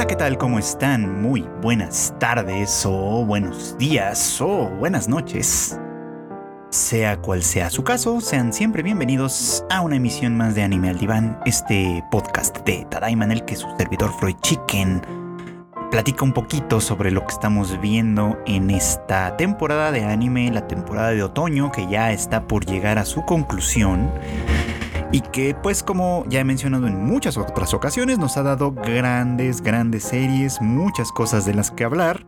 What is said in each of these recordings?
Hola, ¿qué tal? ¿Cómo están? Muy buenas tardes o buenos días o buenas noches. Sea cual sea su caso, sean siempre bienvenidos a una emisión más de Anime al Diván, este podcast de Tadaima en el que su servidor Freud Chicken platica un poquito sobre lo que estamos viendo en esta temporada de anime, la temporada de otoño que ya está por llegar a su conclusión y que pues como ya he mencionado en muchas otras ocasiones nos ha dado grandes, grandes series, muchas cosas de las que hablar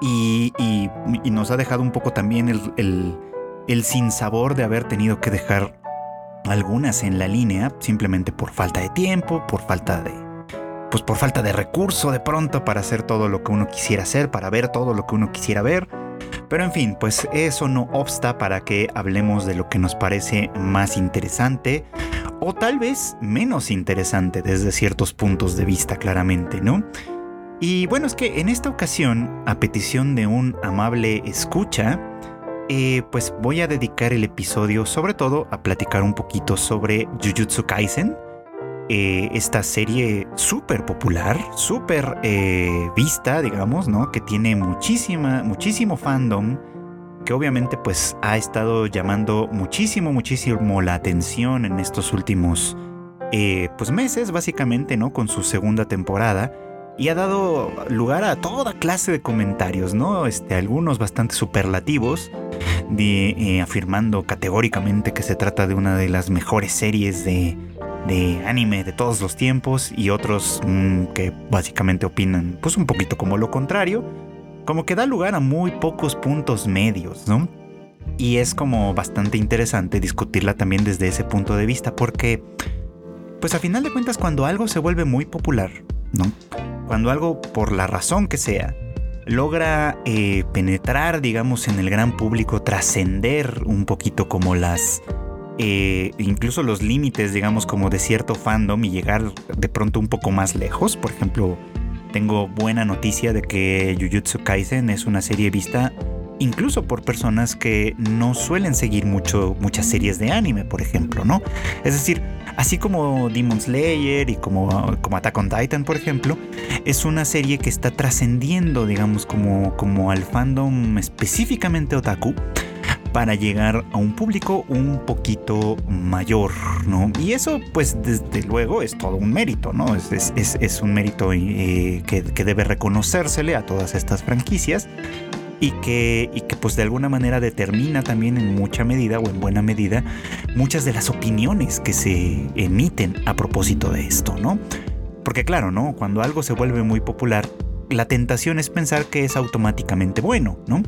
y, nos ha dejado un poco también el, el, el sinsabor de haber tenido que dejar algunas en la línea simplemente por falta de tiempo, por falta de... Pues por falta de recurso de pronto para hacer todo lo que uno quisiera hacer, para ver todo lo que uno quisiera ver. Pero en fin, pues eso no obsta para que hablemos de lo que nos parece más interesante o tal vez menos interesante desde ciertos puntos de vista claramente, ¿no? Y bueno, es que en esta ocasión, a petición de un amable escucha, eh, pues voy a dedicar el episodio sobre todo a platicar un poquito sobre Jujutsu Kaisen, eh, esta serie súper popular, súper eh, vista, digamos, ¿no? Que tiene muchísima, muchísimo fandom, que obviamente pues ha estado llamando muchísimo, muchísimo la atención en estos últimos eh, pues meses, básicamente, ¿no? Con su segunda temporada. Y ha dado lugar a toda clase de comentarios, ¿no? Este, algunos bastante superlativos, afirmando categóricamente que se trata de una de las mejores series de, de anime de todos los tiempos y otros mm, que básicamente opinan pues un poquito como lo contrario, como que da lugar a muy pocos puntos medios, ¿no? Y es como bastante interesante discutirla también desde ese punto de vista porque pues a final de cuentas cuando algo se vuelve muy popular, ¿no? Cuando algo por la razón que sea logra eh, penetrar, digamos, en el gran público, trascender un poquito como las eh, incluso los límites, digamos, como de cierto fandom y llegar de pronto un poco más lejos. Por ejemplo, tengo buena noticia de que Jujutsu Kaisen es una serie vista incluso por personas que no suelen seguir mucho muchas series de anime, por ejemplo, ¿no? Es decir, así como Demon Slayer y como, como Attack on Titan, por ejemplo, es una serie que está trascendiendo, digamos, como, como al fandom específicamente otaku para llegar a un público un poquito mayor, ¿no? Y eso, pues, desde luego es todo un mérito, ¿no? Es, un mérito eh, que, debe reconocérsele a todas estas franquicias y que, y que, pues, de alguna manera determina también en mucha medida o en buena medida muchas de las opiniones que se emiten a propósito de esto, ¿no? Porque claro, ¿no? Cuando algo se vuelve muy popular, la tentación es pensar que es automáticamente bueno, ¿no?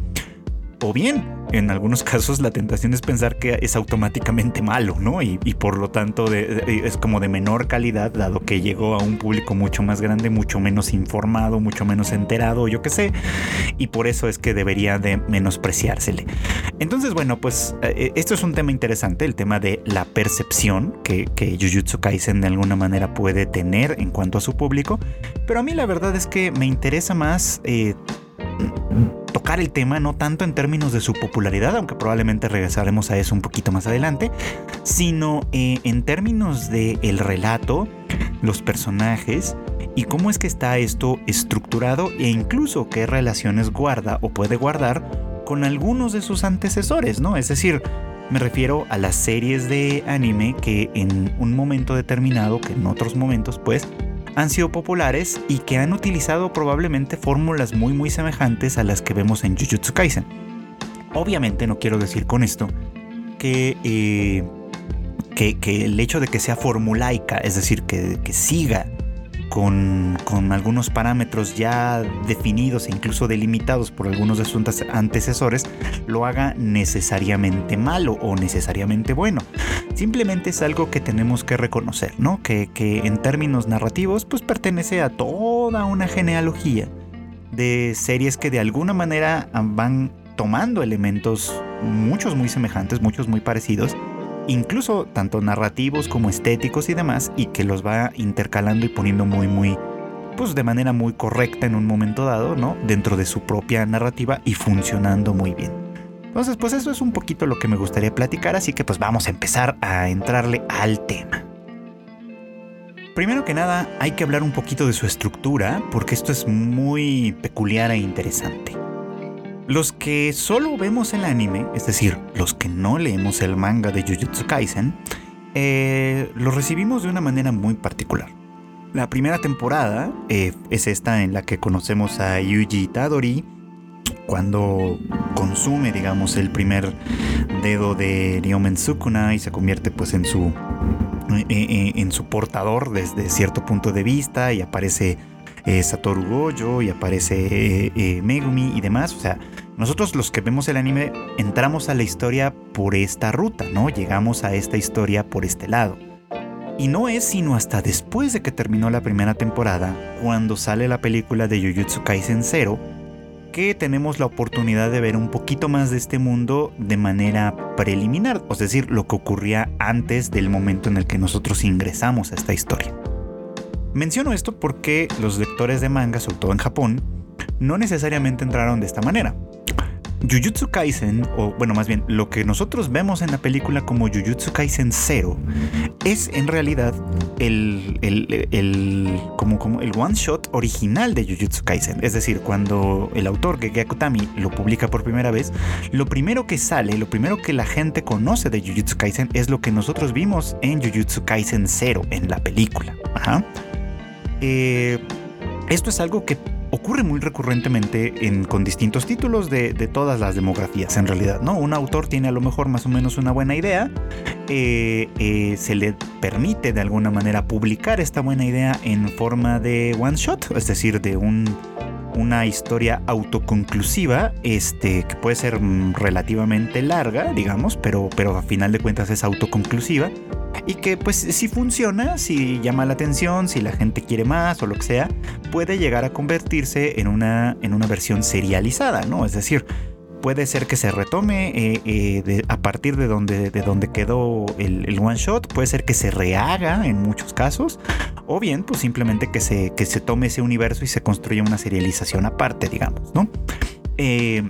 O bien, en algunos casos la tentación es pensar que es automáticamente malo, ¿no? Y, por lo tanto es como de menor calidad, dado que llegó a un público mucho más grande, mucho menos informado, mucho menos enterado, yo qué sé. Y por eso es que debería de menospreciársele. Entonces, bueno, pues eh, esto es un tema interesante, el tema de la percepción que, que Jujutsu Kaisen de alguna manera puede tener en cuanto a su público. Pero a mí la verdad es que me interesa más... Eh, el tema, no tanto en términos de su popularidad, aunque probablemente regresaremos a eso un poquito más adelante, sino eh, en términos del el relato, los personajes y cómo es que está esto estructurado e incluso qué relaciones guarda o puede guardar con algunos de sus antecesores, ¿no? Es decir, me refiero a las series de anime que en un momento determinado, que en otros momentos pues, han sido populares y que han utilizado probablemente fórmulas muy muy semejantes a las que vemos en Jujutsu Kaisen. Obviamente no quiero decir con esto que, eh, que, el hecho de que sea formulaica, es decir, que, que siga con, algunos parámetros ya definidos e incluso delimitados por algunos de sus antecesores, lo haga necesariamente malo o necesariamente bueno. Simplemente es algo que tenemos que reconocer, ¿no? Que, que en términos narrativos, pues pertenece a toda una genealogía de series que de alguna manera van tomando elementos, muchos muy semejantes, muchos muy parecidos, incluso tanto narrativos como estéticos y demás, y que los va intercalando y poniendo muy, muy, pues de manera muy correcta en un momento dado, ¿no? Dentro de su propia narrativa y funcionando muy bien. Entonces, pues eso es un poquito lo que me gustaría platicar, así que pues vamos a empezar a entrarle al tema. Primero que nada, hay que hablar un poquito de su estructura, porque esto es muy peculiar e interesante. Los que solo vemos el anime, es decir, los que no leemos el manga de Jujutsu Kaisen, eh, lo recibimos de una manera muy particular. La primera temporada eh, es esta en la que conocemos a Yuji Tadori cuando consume, digamos, el primer dedo de Ryomen Sukuna y se convierte pues en su eh, en su portador desde cierto punto de vista y aparece Satoru Gojo y aparece Megumi y demás. O sea, nosotros los que vemos el anime entramos a la historia por esta ruta, ¿no? Llegamos a esta historia por este lado. Y no es sino hasta después de que terminó la primera temporada, cuando sale la película de Jujutsu Kaisen Zero, que tenemos la oportunidad de ver un poquito más de este mundo de manera preliminar, es decir, lo que ocurría antes del momento en el que nosotros ingresamos a esta historia. Menciono esto porque los lectores de manga, sobre todo en Japón, no necesariamente entraron de esta manera. Jujutsu Kaisen, o bueno, más bien, lo que nosotros vemos en la película como Jujutsu Kaisen 0 es en realidad el, el, como, como el one shot original de Jujutsu Kaisen. Es decir, cuando el autor Gege Akutami lo publica por primera vez, lo primero que sale, lo primero que la gente conoce de Jujutsu Kaisen es lo que nosotros vimos en Jujutsu Kaisen 0 en la película. Ajá. Eh, esto es algo que ocurre muy recurrentemente en, con distintos títulos de, todas las demografías en realidad, ¿no? Un autor tiene a lo mejor más o menos una buena idea, eh, eh, se le permite de alguna manera publicar esta buena idea en forma de one shot, es decir, de un, una historia autoconclusiva, este, que puede ser mm, relativamente larga, digamos, pero, pero a final de cuentas es autoconclusiva y que pues si funciona, si llama la atención, si la gente quiere más o lo que sea, puede llegar a convertirse en una, en una versión serializada, ¿no? Es decir, puede ser que se retome eh, eh, a partir de donde, de donde quedó el, one shot, puede ser que se rehaga en muchos casos, o bien pues simplemente que se, que se tome ese universo y se construya una serialización aparte, digamos, ¿no? Eh,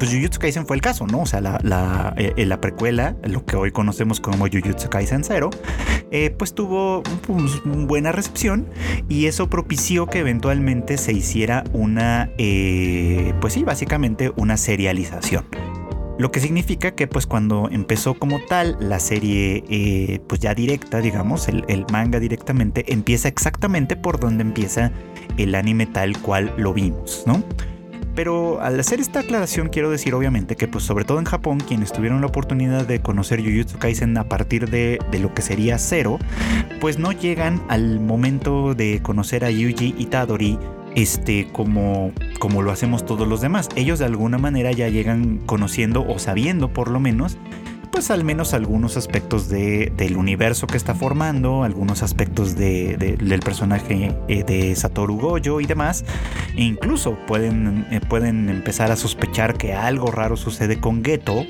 pues Jujutsu Kaisen fue el caso, ¿no? O sea, la, la, eh, la precuela, lo que hoy conocemos como Jujutsu Kaisen 0, eh, pues tuvo pues, buena recepción y eso propició que eventualmente se hiciera una, eh, pues sí, básicamente una serialización. Lo que significa que pues cuando empezó como tal la serie pues ya directa, digamos, el, manga directamente, empieza exactamente por donde empieza el anime tal cual lo vimos, ¿no? Pero al hacer esta aclaración quiero decir obviamente que pues sobre todo en Japón quienes tuvieron la oportunidad de conocer Jujutsu Kaisen a partir de, lo que sería cero, pues no llegan al momento de conocer a Yuji Itadori este, como, como lo hacemos todos los demás. Ellos de alguna manera ya llegan conociendo o sabiendo por lo menos pues al menos algunos aspectos de, del universo que está formando, algunos aspectos de, del personaje eh, de Satoru Gojo y demás. E incluso pueden, eh, pueden empezar a sospechar que algo raro sucede con Geto,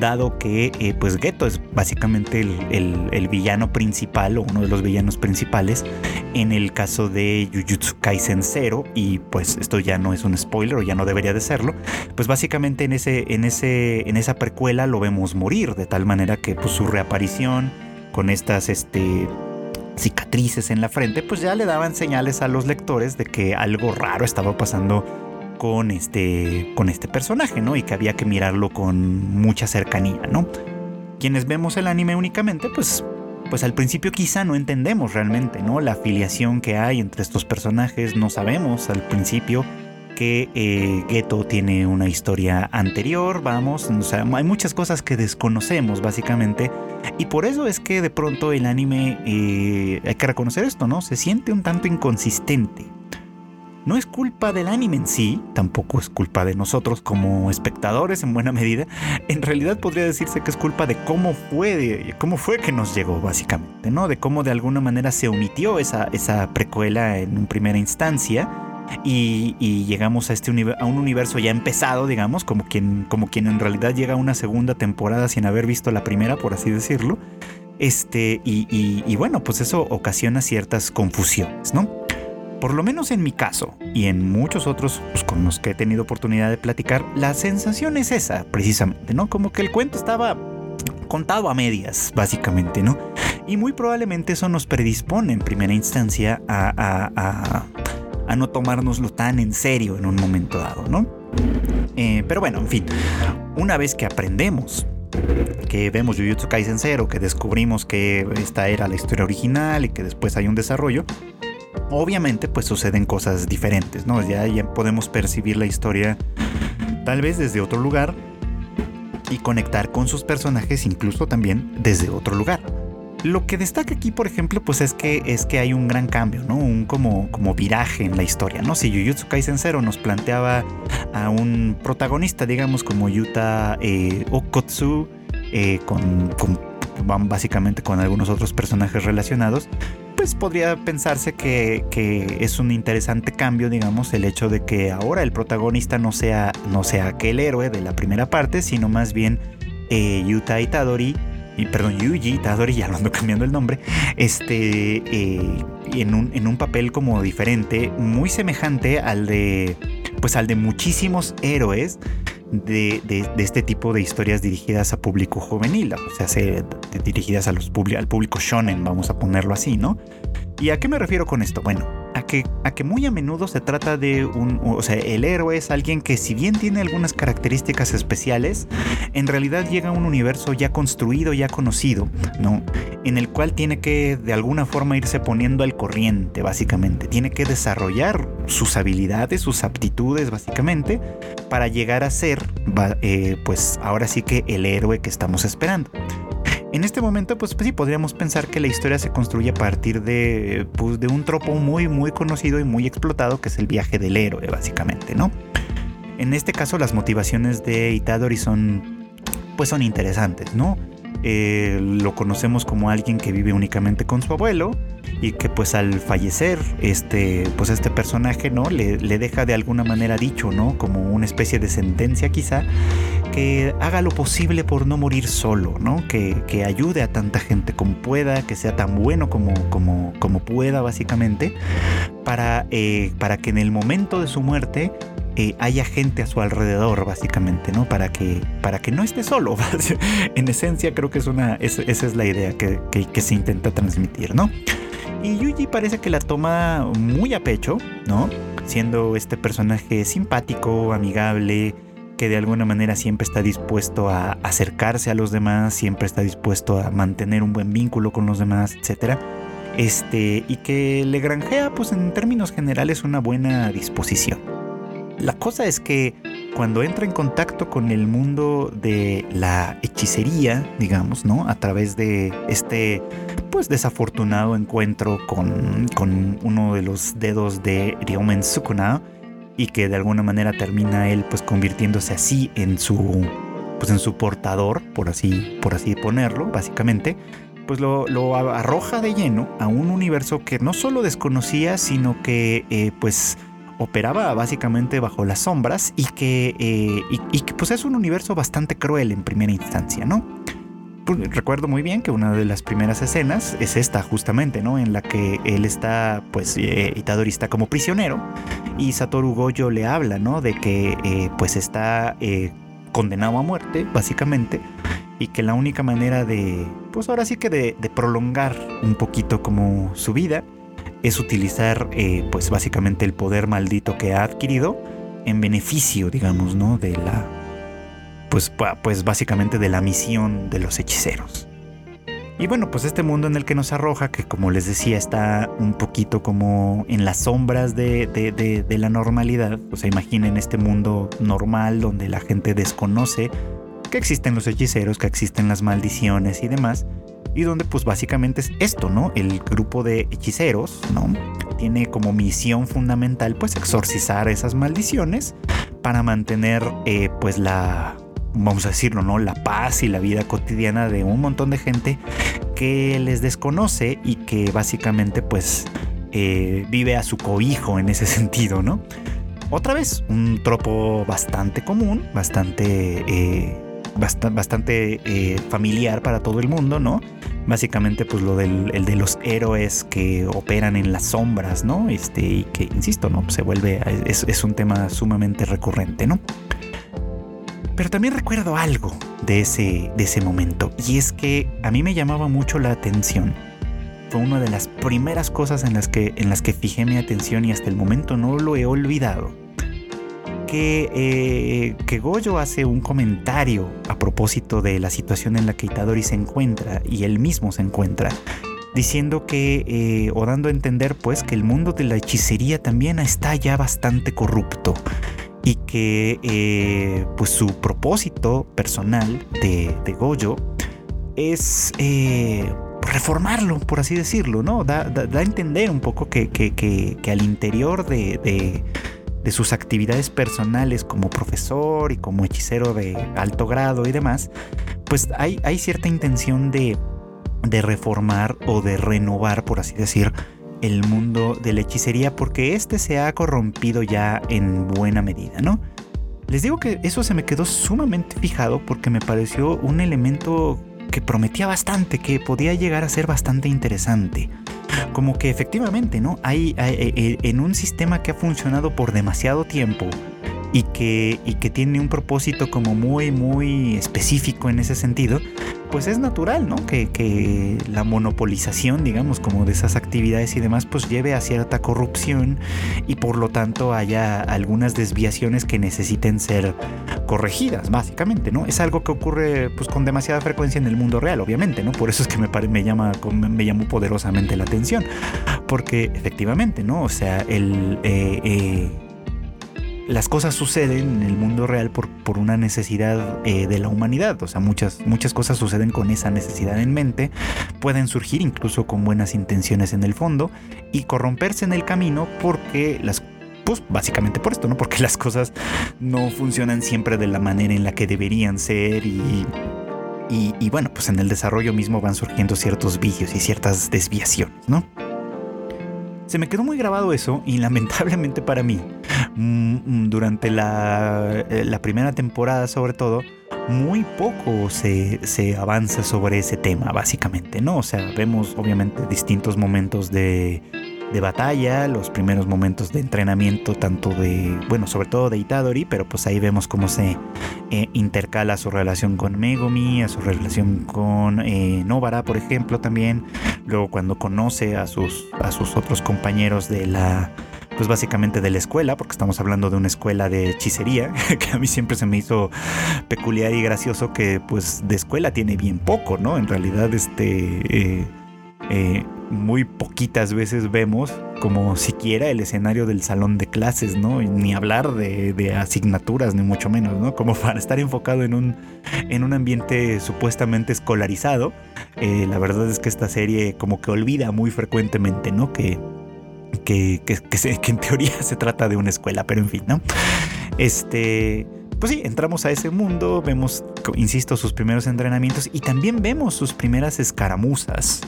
dado que eh, pues Geto es básicamente el, el, villano principal o uno de los villanos principales en el caso de Jujutsu Kaisen 0 y pues esto ya no es un spoiler o ya no debería de serlo, pues básicamente en, ese, en, ese, en esa precuela lo vemos morir de tal manera que pues, su reaparición con estas este, cicatrices en la frente, pues ya le daban señales a los lectores de que algo raro estaba pasando con este, con este personaje, ¿no? Y que había que mirarlo con mucha cercanía, ¿no? Quienes vemos el anime únicamente, pues, pues al principio quizá no entendemos realmente, ¿no? La afiliación que hay entre estos personajes, no sabemos al principio eh, Geto tiene una historia anterior, vamos, hay muchas cosas que desconocemos básicamente y por eso es que de pronto el anime, eh, hay que reconocer esto, ¿no? Se siente un tanto inconsistente. No es culpa del anime en sí, tampoco es culpa de nosotros como espectadores en buena medida. En realidad podría decirse que es culpa de cómo fue, cómo fue que nos llegó básicamente, ¿no? De cómo de alguna manera se omitió esa precuela en primera instancia y, llegamos a, este a un universo ya empezado, digamos, como quien, como quien en realidad llega a una segunda temporada sin haber visto la primera, por así decirlo. Este, y, bueno, pues eso ocasiona ciertas confusiones, ¿no? Por lo menos en mi caso y en muchos otros pues, con los que he tenido oportunidad de platicar, la sensación es esa, precisamente, ¿no? Como que el cuento estaba contado a medias, básicamente, ¿no? Y muy probablemente eso nos predispone en primera instancia a, no tomárnoslo tan en serio en un momento dado, ¿no? Eh, pero bueno, en fin, una vez que aprendemos que vemos Jujutsu Kaisen 0, que descubrimos que esta era la historia original y que después hay un desarrollo, obviamente pues suceden cosas diferentes, ¿no? Ya, ya podemos percibir la historia tal vez desde otro lugar y conectar con sus personajes incluso también desde otro lugar. Lo que destaca aquí, por ejemplo, pues es que es que hay un gran cambio, ¿no? Un como, como viraje en la historia, ¿no? Si Jujutsu Kaisen 0 nos planteaba a un protagonista, digamos, como Yuta eh, Okotsu, eh, con, con, básicamente con algunos otros personajes relacionados, pues podría pensarse que, que, es un interesante cambio, digamos, el hecho de que ahora el protagonista no sea, no sea aquel héroe de la primera parte, sino más bien eh, Yuta Itadori y perdón, Yuji Tadori, ya lo ando cambiando el nombre, este, eh, en, un, en un papel como diferente, muy semejante al de, pues al de muchísimos héroes de, de, este tipo de historias dirigidas a público juvenil, o sea, dirigidas al público shonen, vamos a ponerlo así, ¿no? ¿Y a qué me refiero con esto? Bueno, que, a que muy a menudo se trata de un, o sea, el héroe es alguien que si bien tiene algunas características especiales, en realidad llega a un universo ya construido, ya conocido, ¿no? En el cual tiene que de alguna forma irse poniendo al corriente, básicamente. Tiene que desarrollar sus habilidades, sus aptitudes, básicamente, para llegar a ser, eh, pues ahora sí que el héroe que estamos esperando. En este momento, pues, pues, sí, podríamos pensar que la historia se construye a partir de, pues, de un tropo muy, muy conocido y muy explotado, que es el viaje del héroe, básicamente, ¿no? En este caso, las motivaciones de Itadori son, pues, son interesantes, ¿no? Eh, lo conocemos como alguien que vive únicamente con su abuelo y que pues al fallecer este pues este personaje no le, deja de alguna manera dicho no como una especie de sentencia quizá que haga lo posible por no morir solo no que, que ayude a tanta gente como pueda que sea tan bueno como como como pueda básicamente para eh, para que en el momento de su muerte eh, haya gente a su alrededor, básicamente, ¿no? Para que, para que no esté solo. en esencia, creo que es una, esa es la idea que, que, se intenta transmitir, ¿no? Y Yuji parece que la toma muy a pecho, ¿no? Siendo este personaje simpático, amigable, que de alguna manera siempre está dispuesto a acercarse a los demás, siempre está dispuesto a mantener un buen vínculo con los demás, etc. Este, y que le granjea, pues en términos generales, una buena disposición. La cosa es que cuando entra en contacto con el mundo de la hechicería, digamos, ¿no? A través de este, pues, desafortunado encuentro con, uno de los dedos de Ryomen Sukuna y que de alguna manera termina él, pues, convirtiéndose así en su, pues, en su portador, por así, por así ponerlo, básicamente, pues lo, arroja de lleno a un universo que no solo desconocía, sino que, eh, pues, operaba básicamente bajo las sombras y que, eh, y, que pues es un universo bastante cruel en primera instancia, ¿no? Pues, recuerdo muy bien que una de las primeras escenas es esta justamente, ¿no? En la que él está, pues, eh, está como prisionero y Satoru Gojo le habla, ¿no? De que, eh, pues, está condenado a muerte, básicamente, y que la única manera de, pues, ahora sí que de, de prolongar un poquito como su vida es utilizar eh, pues básicamente el poder maldito que ha adquirido en beneficio, digamos, ¿no? De la, pues, pues básicamente de la misión de los hechiceros. Y bueno, pues este mundo en el que nos arroja, que como les decía está un poquito como en las sombras de, de, de la normalidad, o sea, imaginen este mundo normal donde la gente desconoce que existen los hechiceros, que existen las maldiciones y demás, y donde pues básicamente es esto, ¿no? El grupo de hechiceros, ¿no? Tiene como misión fundamental pues exorcizar esas maldiciones para mantener eh, pues la, vamos a decirlo, ¿no? La paz y la vida cotidiana de un montón de gente que les desconoce y que básicamente pues eh, vive a su cobijo en ese sentido, ¿no? Otra vez, un tropo bastante común, bastante... Eh, bastante eh, familiar para todo el mundo, ¿no? Básicamente, pues lo del el de los héroes que operan en las sombras, ¿no? Este, y que, insisto, ¿no? Se vuelve, es, es un tema sumamente recurrente, ¿no? Pero también recuerdo algo de ese, de ese momento, y es que a mí me llamaba mucho la atención. Fue una de las primeras cosas en las que, en las que fijé mi atención y hasta el momento no lo he olvidado. Que, eh, que Goyo hace un comentario a propósito de la situación en la que Itadori se encuentra y él mismo se encuentra diciendo que, eh, o dando a entender pues que el mundo de la hechicería también está ya bastante corrupto y que eh, pues su propósito personal de, de Goyo es eh, reformarlo, por así decirlo, ¿no? Da, a entender un poco que, que, al interior de, de, sus actividades personales como profesor y como hechicero de alto grado y demás, pues hay, hay cierta intención de, de reformar o de renovar, por así decir, el mundo de la hechicería porque este se ha corrompido ya en buena medida, ¿no? Les digo que eso se me quedó sumamente fijado porque me pareció un elemento que prometía bastante, que podía llegar a ser bastante interesante. Como que efectivamente, ¿no? Hay, eh, en un sistema que ha funcionado por demasiado tiempo, y que, y que tiene un propósito como muy, muy específico en ese sentido, pues es natural, ¿no? Que, que, la monopolización, digamos, como de esas actividades y demás, pues lleve a cierta corrupción y por lo tanto haya algunas desviaciones que necesiten ser corregidas, básicamente, ¿no? Es algo que ocurre pues con demasiada frecuencia en el mundo real, obviamente, ¿no? Por eso es que me, me, llama, me llamó poderosamente la atención, porque efectivamente, ¿no? O sea, el... Eh, eh, las cosas suceden en el mundo real por, por una necesidad eh, de la humanidad. O sea, muchas, muchas cosas suceden con esa necesidad en mente. Pueden surgir incluso con buenas intenciones en el fondo y corromperse en el camino porque las pues básicamente por esto, ¿no? Porque las cosas no funcionan siempre de la manera en la que deberían ser y, y, y bueno, pues en el desarrollo mismo van surgiendo ciertos vicios y ciertas desviaciones, ¿no? Se me quedó muy grabado eso y lamentablemente para mí, mm, mm, durante eh, la, primera temporada sobre todo, muy poco se, se, avanza sobre ese tema, básicamente, ¿no? O sea, vemos obviamente distintos momentos de, de batalla, los primeros momentos de entrenamiento, tanto de, bueno, sobre todo de Itadori, pero pues ahí vemos cómo se eh, intercala su relación con Megumi, a su relación con eh, Novara, por ejemplo, también. Luego cuando conoce a sus, a sus otros compañeros de la, pues básicamente de la escuela, porque estamos hablando de una escuela de hechicería, que a mí siempre se me hizo peculiar y gracioso que pues de escuela tiene bien poco, ¿no? En realidad este... Eh, eh, muy poquitas veces vemos como siquiera el escenario del salón de clases, ¿no? Ni hablar de, asignaturas, ni mucho menos, ¿no? Como para estar enfocado en un, en un ambiente supuestamente escolarizado. Eh, la verdad es que esta serie como que olvida muy frecuentemente, ¿no? Que, que, que, que en teoría se trata de una escuela, pero en fin, ¿no? Este pues sí, entramos a ese mundo, vemos, insisto, sus primeros entrenamientos y también vemos sus primeras escaramuzas,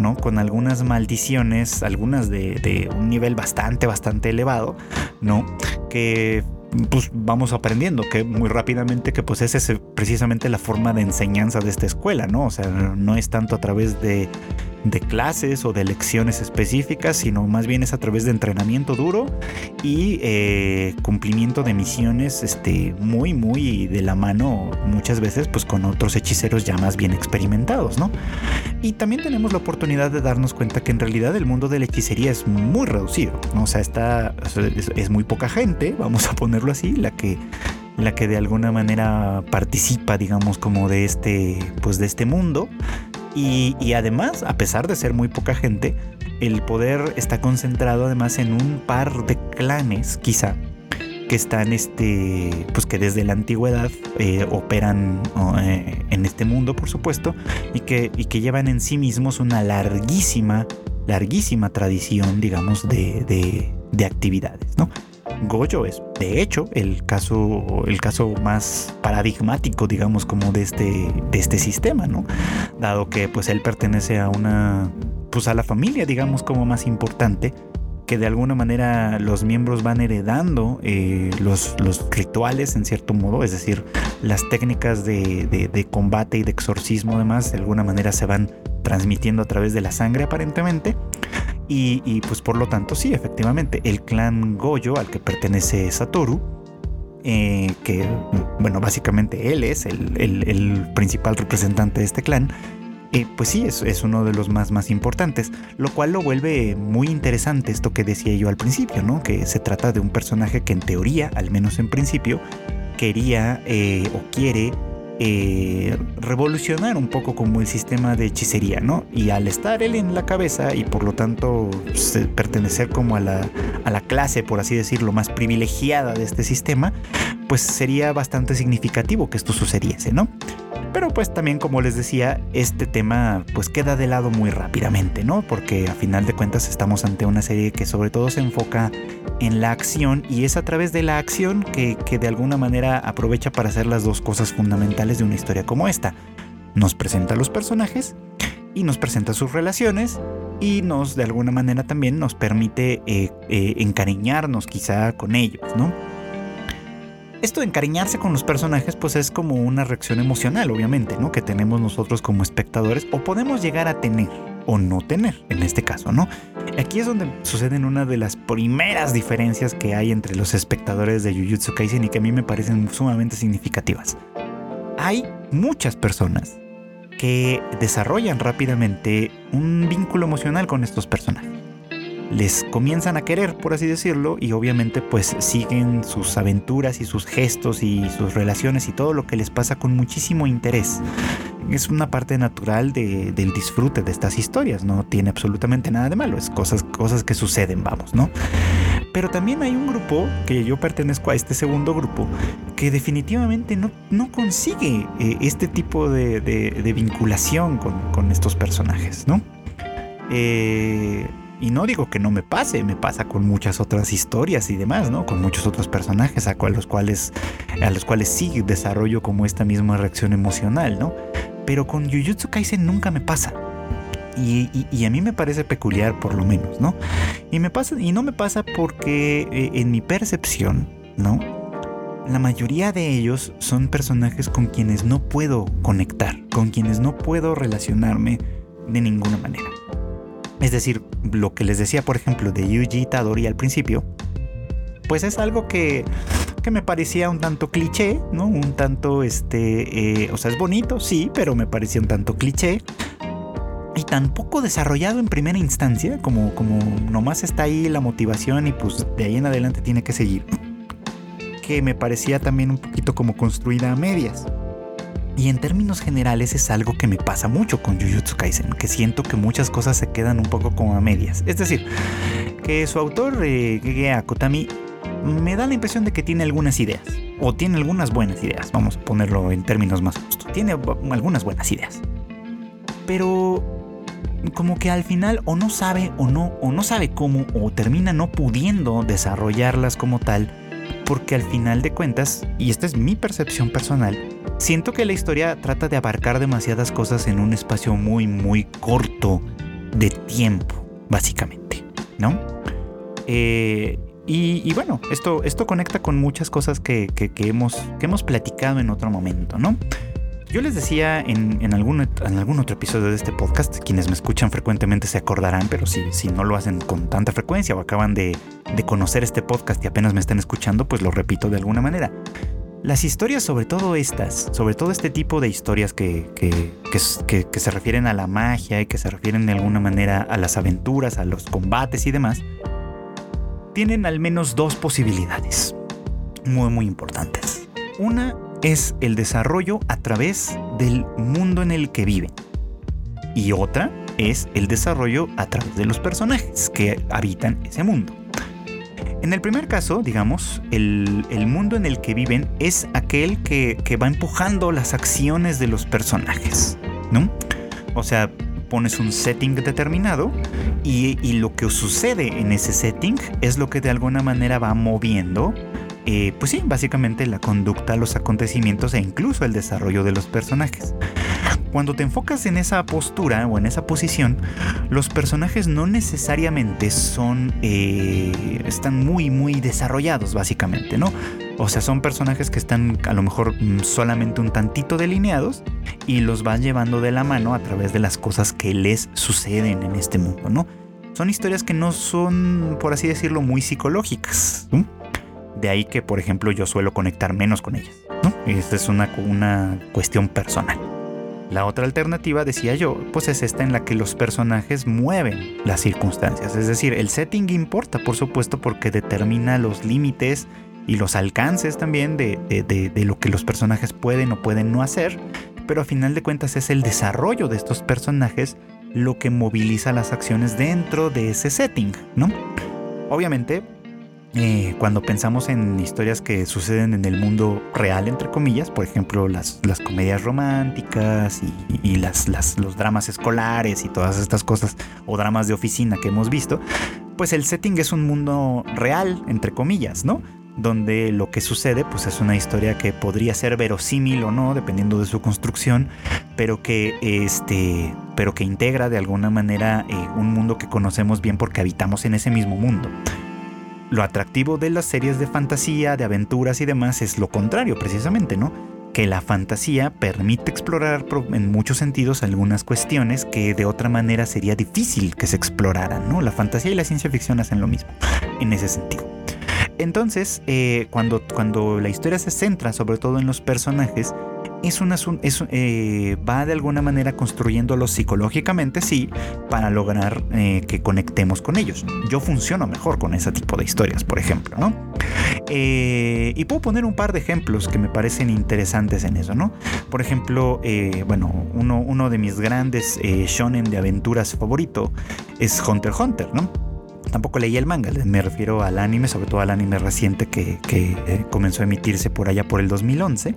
¿no? Con algunas maldiciones, algunas de, un nivel bastante, bastante elevado, ¿no? Que pues vamos aprendiendo que muy rápidamente que pues esa es precisamente la forma de enseñanza de esta escuela, ¿no? O sea, no es tanto a través de de clases o de lecciones específicas, sino más bien es a través de entrenamiento duro y eh, cumplimiento de misiones este, muy, muy de la mano muchas veces pues con otros hechiceros ya más bien experimentados, ¿no? Y también tenemos la oportunidad de darnos cuenta que en realidad el mundo de la hechicería es muy reducido, ¿no? O sea, está, es, muy poca gente, vamos a ponerlo así, la que la que de alguna manera participa, digamos, como de este, pues de este mundo. Y, además, a pesar de ser muy poca gente, el poder está concentrado además en un par de clanes, quizá, que están, este, pues que desde la antigüedad eh, operan eh, en este mundo, por supuesto, y que, y que llevan en sí mismos una larguísima, larguísima tradición, digamos, de, de, de actividades, ¿no? Goyo es, de hecho, el caso, el caso más paradigmático, digamos, como de este, de este sistema, ¿no? Dado que pues él pertenece a una, pues a la familia, digamos, como más importante, que de alguna manera los miembros van heredando eh, los, los, rituales en cierto modo, es decir, las técnicas de, de, combate y de exorcismo además de alguna manera se van transmitiendo a través de la sangre aparentemente. Y, pues por lo tanto, sí, efectivamente, el clan Goyo al que pertenece Satoru, eh, que, bueno, básicamente él es el, principal representante de este clan, eh, pues sí, es, es, uno de los más, más importantes, lo cual lo vuelve muy interesante esto que decía yo al principio, ¿no? Que se trata de un personaje que en teoría, al menos en principio, quería eh, o quiere eh, revolucionar un poco como el sistema de hechicería, ¿no? Y al estar él en la cabeza y por lo tanto pues, pertenecer como a la, a la clase, por así decirlo, más privilegiada de este sistema, pues sería bastante significativo que esto sucediese, ¿no? Pero pues también como les decía, este tema pues queda de lado muy rápidamente, ¿no? Porque a final de cuentas estamos ante una serie que sobre todo se enfoca en la acción y es a través de la acción que, que de alguna manera aprovecha para hacer las dos cosas fundamentales de una historia como esta. Nos presenta a los personajes y nos presenta sus relaciones y nos de alguna manera también nos permite eh, eh, encariñarnos quizá con ellos, ¿no? Esto de encariñarse con los personajes pues es como una reacción emocional obviamente, ¿no? Que tenemos nosotros como espectadores o podemos llegar a tener o no tener en este caso, ¿no? Aquí es donde suceden una de las primeras diferencias que hay entre los espectadores de Jujutsu Kaisen y que a mí me parecen sumamente significativas. Hay muchas personas que desarrollan rápidamente un vínculo emocional con estos personajes les comienzan a querer, por así decirlo, y obviamente pues siguen sus aventuras y sus gestos y sus relaciones y todo lo que les pasa con muchísimo interés. Es una parte natural del disfrute de estas historias, no tiene absolutamente nada de malo, es cosas, cosas que suceden, vamos, ¿no? Pero también hay un grupo, que yo pertenezco a este segundo grupo, que definitivamente no, no consigue eh, este tipo de, vinculación con, con, estos personajes, ¿no? Eh, y no digo que no me pase, me pasa con muchas otras historias y demás, ¿no? Con muchos otros personajes a, los cuales, a los cuales sí desarrollo como esta misma reacción emocional, ¿no? Pero con Jujutsu Kaisen nunca me pasa. Y, a mí me parece peculiar por lo menos, ¿no? Y, me pasa, y no me pasa porque eh, en mi percepción, ¿no? La mayoría de ellos son personajes con quienes no puedo conectar, con quienes no puedo relacionarme de ninguna manera. Es decir, lo que les decía, por ejemplo, de Yuji Tadori al principio, pues es algo que, que me parecía un tanto cliché, ¿no? Un tanto, este, eh, o sea, es bonito, sí, pero me parecía un tanto cliché. Y tan poco desarrollado en primera instancia, como, como nomás está ahí la motivación y pues de ahí en adelante tiene que seguir. Que me parecía también un poquito como construida a medias. Y en términos generales es algo que me pasa mucho con Jujutsu Kaisen, que siento que muchas cosas se quedan un poco como a medias. Es decir, que su autor, eh, Akutami, me da la impresión de que tiene algunas ideas, o tiene algunas buenas ideas, vamos a ponerlo en términos más justos. Tiene algunas buenas ideas. Pero como que al final o no sabe o no, o no sabe cómo, o termina no pudiendo desarrollarlas como tal, porque al final de cuentas, y esta es mi percepción personal, siento que la historia trata de abarcar demasiadas cosas en un espacio muy, muy corto de tiempo, básicamente, ¿no? Eh, y, bueno, esto, esto conecta con muchas cosas que, hemos, que hemos platicado en otro momento, ¿no? Yo les decía en, algún, en algún otro episodio de este podcast, quienes me escuchan frecuentemente se acordarán, pero si, si no lo hacen con tanta frecuencia o acaban de, de conocer este podcast y apenas me están escuchando, pues lo repito de alguna manera. Las historias, sobre todo estas, sobre todo este tipo de historias que, que, que, se refieren a la magia y que se refieren de alguna manera a las aventuras, a los combates y demás, tienen al menos dos posibilidades muy muy importantes. Una es el desarrollo a través del mundo en el que viven. Y otra es el desarrollo a través de los personajes que habitan ese mundo. En el primer caso, digamos, el, mundo en el que viven es aquel que, va empujando las acciones de los personajes, ¿no? O sea, pones un setting determinado y, y, lo que sucede en ese setting es lo que de alguna manera va moviendo eh, pues sí, básicamente la conducta, los acontecimientos e incluso el desarrollo de los personajes. Cuando te enfocas en esa postura o en esa posición, los personajes no necesariamente son. Eh, están muy, muy desarrollados, básicamente, ¿no? O sea, son personajes que están a lo mejor mm, solamente un tantito delineados y los van llevando de la mano a través de las cosas que les suceden en este mundo, ¿no? Son historias que no son, por así decirlo, muy psicológicas. De ahí que, por ejemplo, yo suelo conectar menos con ellas. ¿no? Esta es una, una cuestión personal. La otra alternativa, decía yo, pues es esta en la que los personajes mueven las circunstancias. Es decir, el setting importa, por supuesto, porque determina los límites y los alcances también de, de, lo que los personajes pueden o pueden no hacer. Pero a final de cuentas es el desarrollo de estos personajes lo que moviliza las acciones dentro de ese setting, ¿no? Obviamente, eh, cuando pensamos en historias que suceden en el mundo real, entre comillas, por ejemplo, las, las comedias románticas y, las, los dramas escolares y todas estas cosas, o dramas de oficina que hemos visto, pues el setting es un mundo real, entre comillas, ¿no? donde lo que sucede pues es una historia que podría ser verosímil o no, dependiendo de su construcción, pero que este, pero que integra de alguna manera eh, un mundo que conocemos bien porque habitamos en ese mismo mundo. Lo atractivo de las series de fantasía, de aventuras y demás es lo contrario, precisamente, ¿no? Que la fantasía permite explorar en muchos sentidos algunas cuestiones que de otra manera sería difícil que se exploraran, ¿no? La fantasía y la ciencia ficción hacen lo mismo, en ese sentido. Entonces, eh, cuando, cuando la historia se centra sobre todo en los personajes, es una, es, eh, va de alguna manera construyéndolos psicológicamente, sí, para lograr eh, que conectemos con ellos. Yo funciono mejor con ese tipo de historias, por ejemplo, ¿no? y puedo poner un par de ejemplos que me parecen interesantes en eso, ¿no? Por ejemplo, bueno, uno, uno de mis grandes shonen de aventuras favorito es Hunter x Hunter, ¿no? tampoco leí el manga, me refiero al anime, sobre todo al anime reciente que, eh, comenzó a emitirse por allá por el 2011.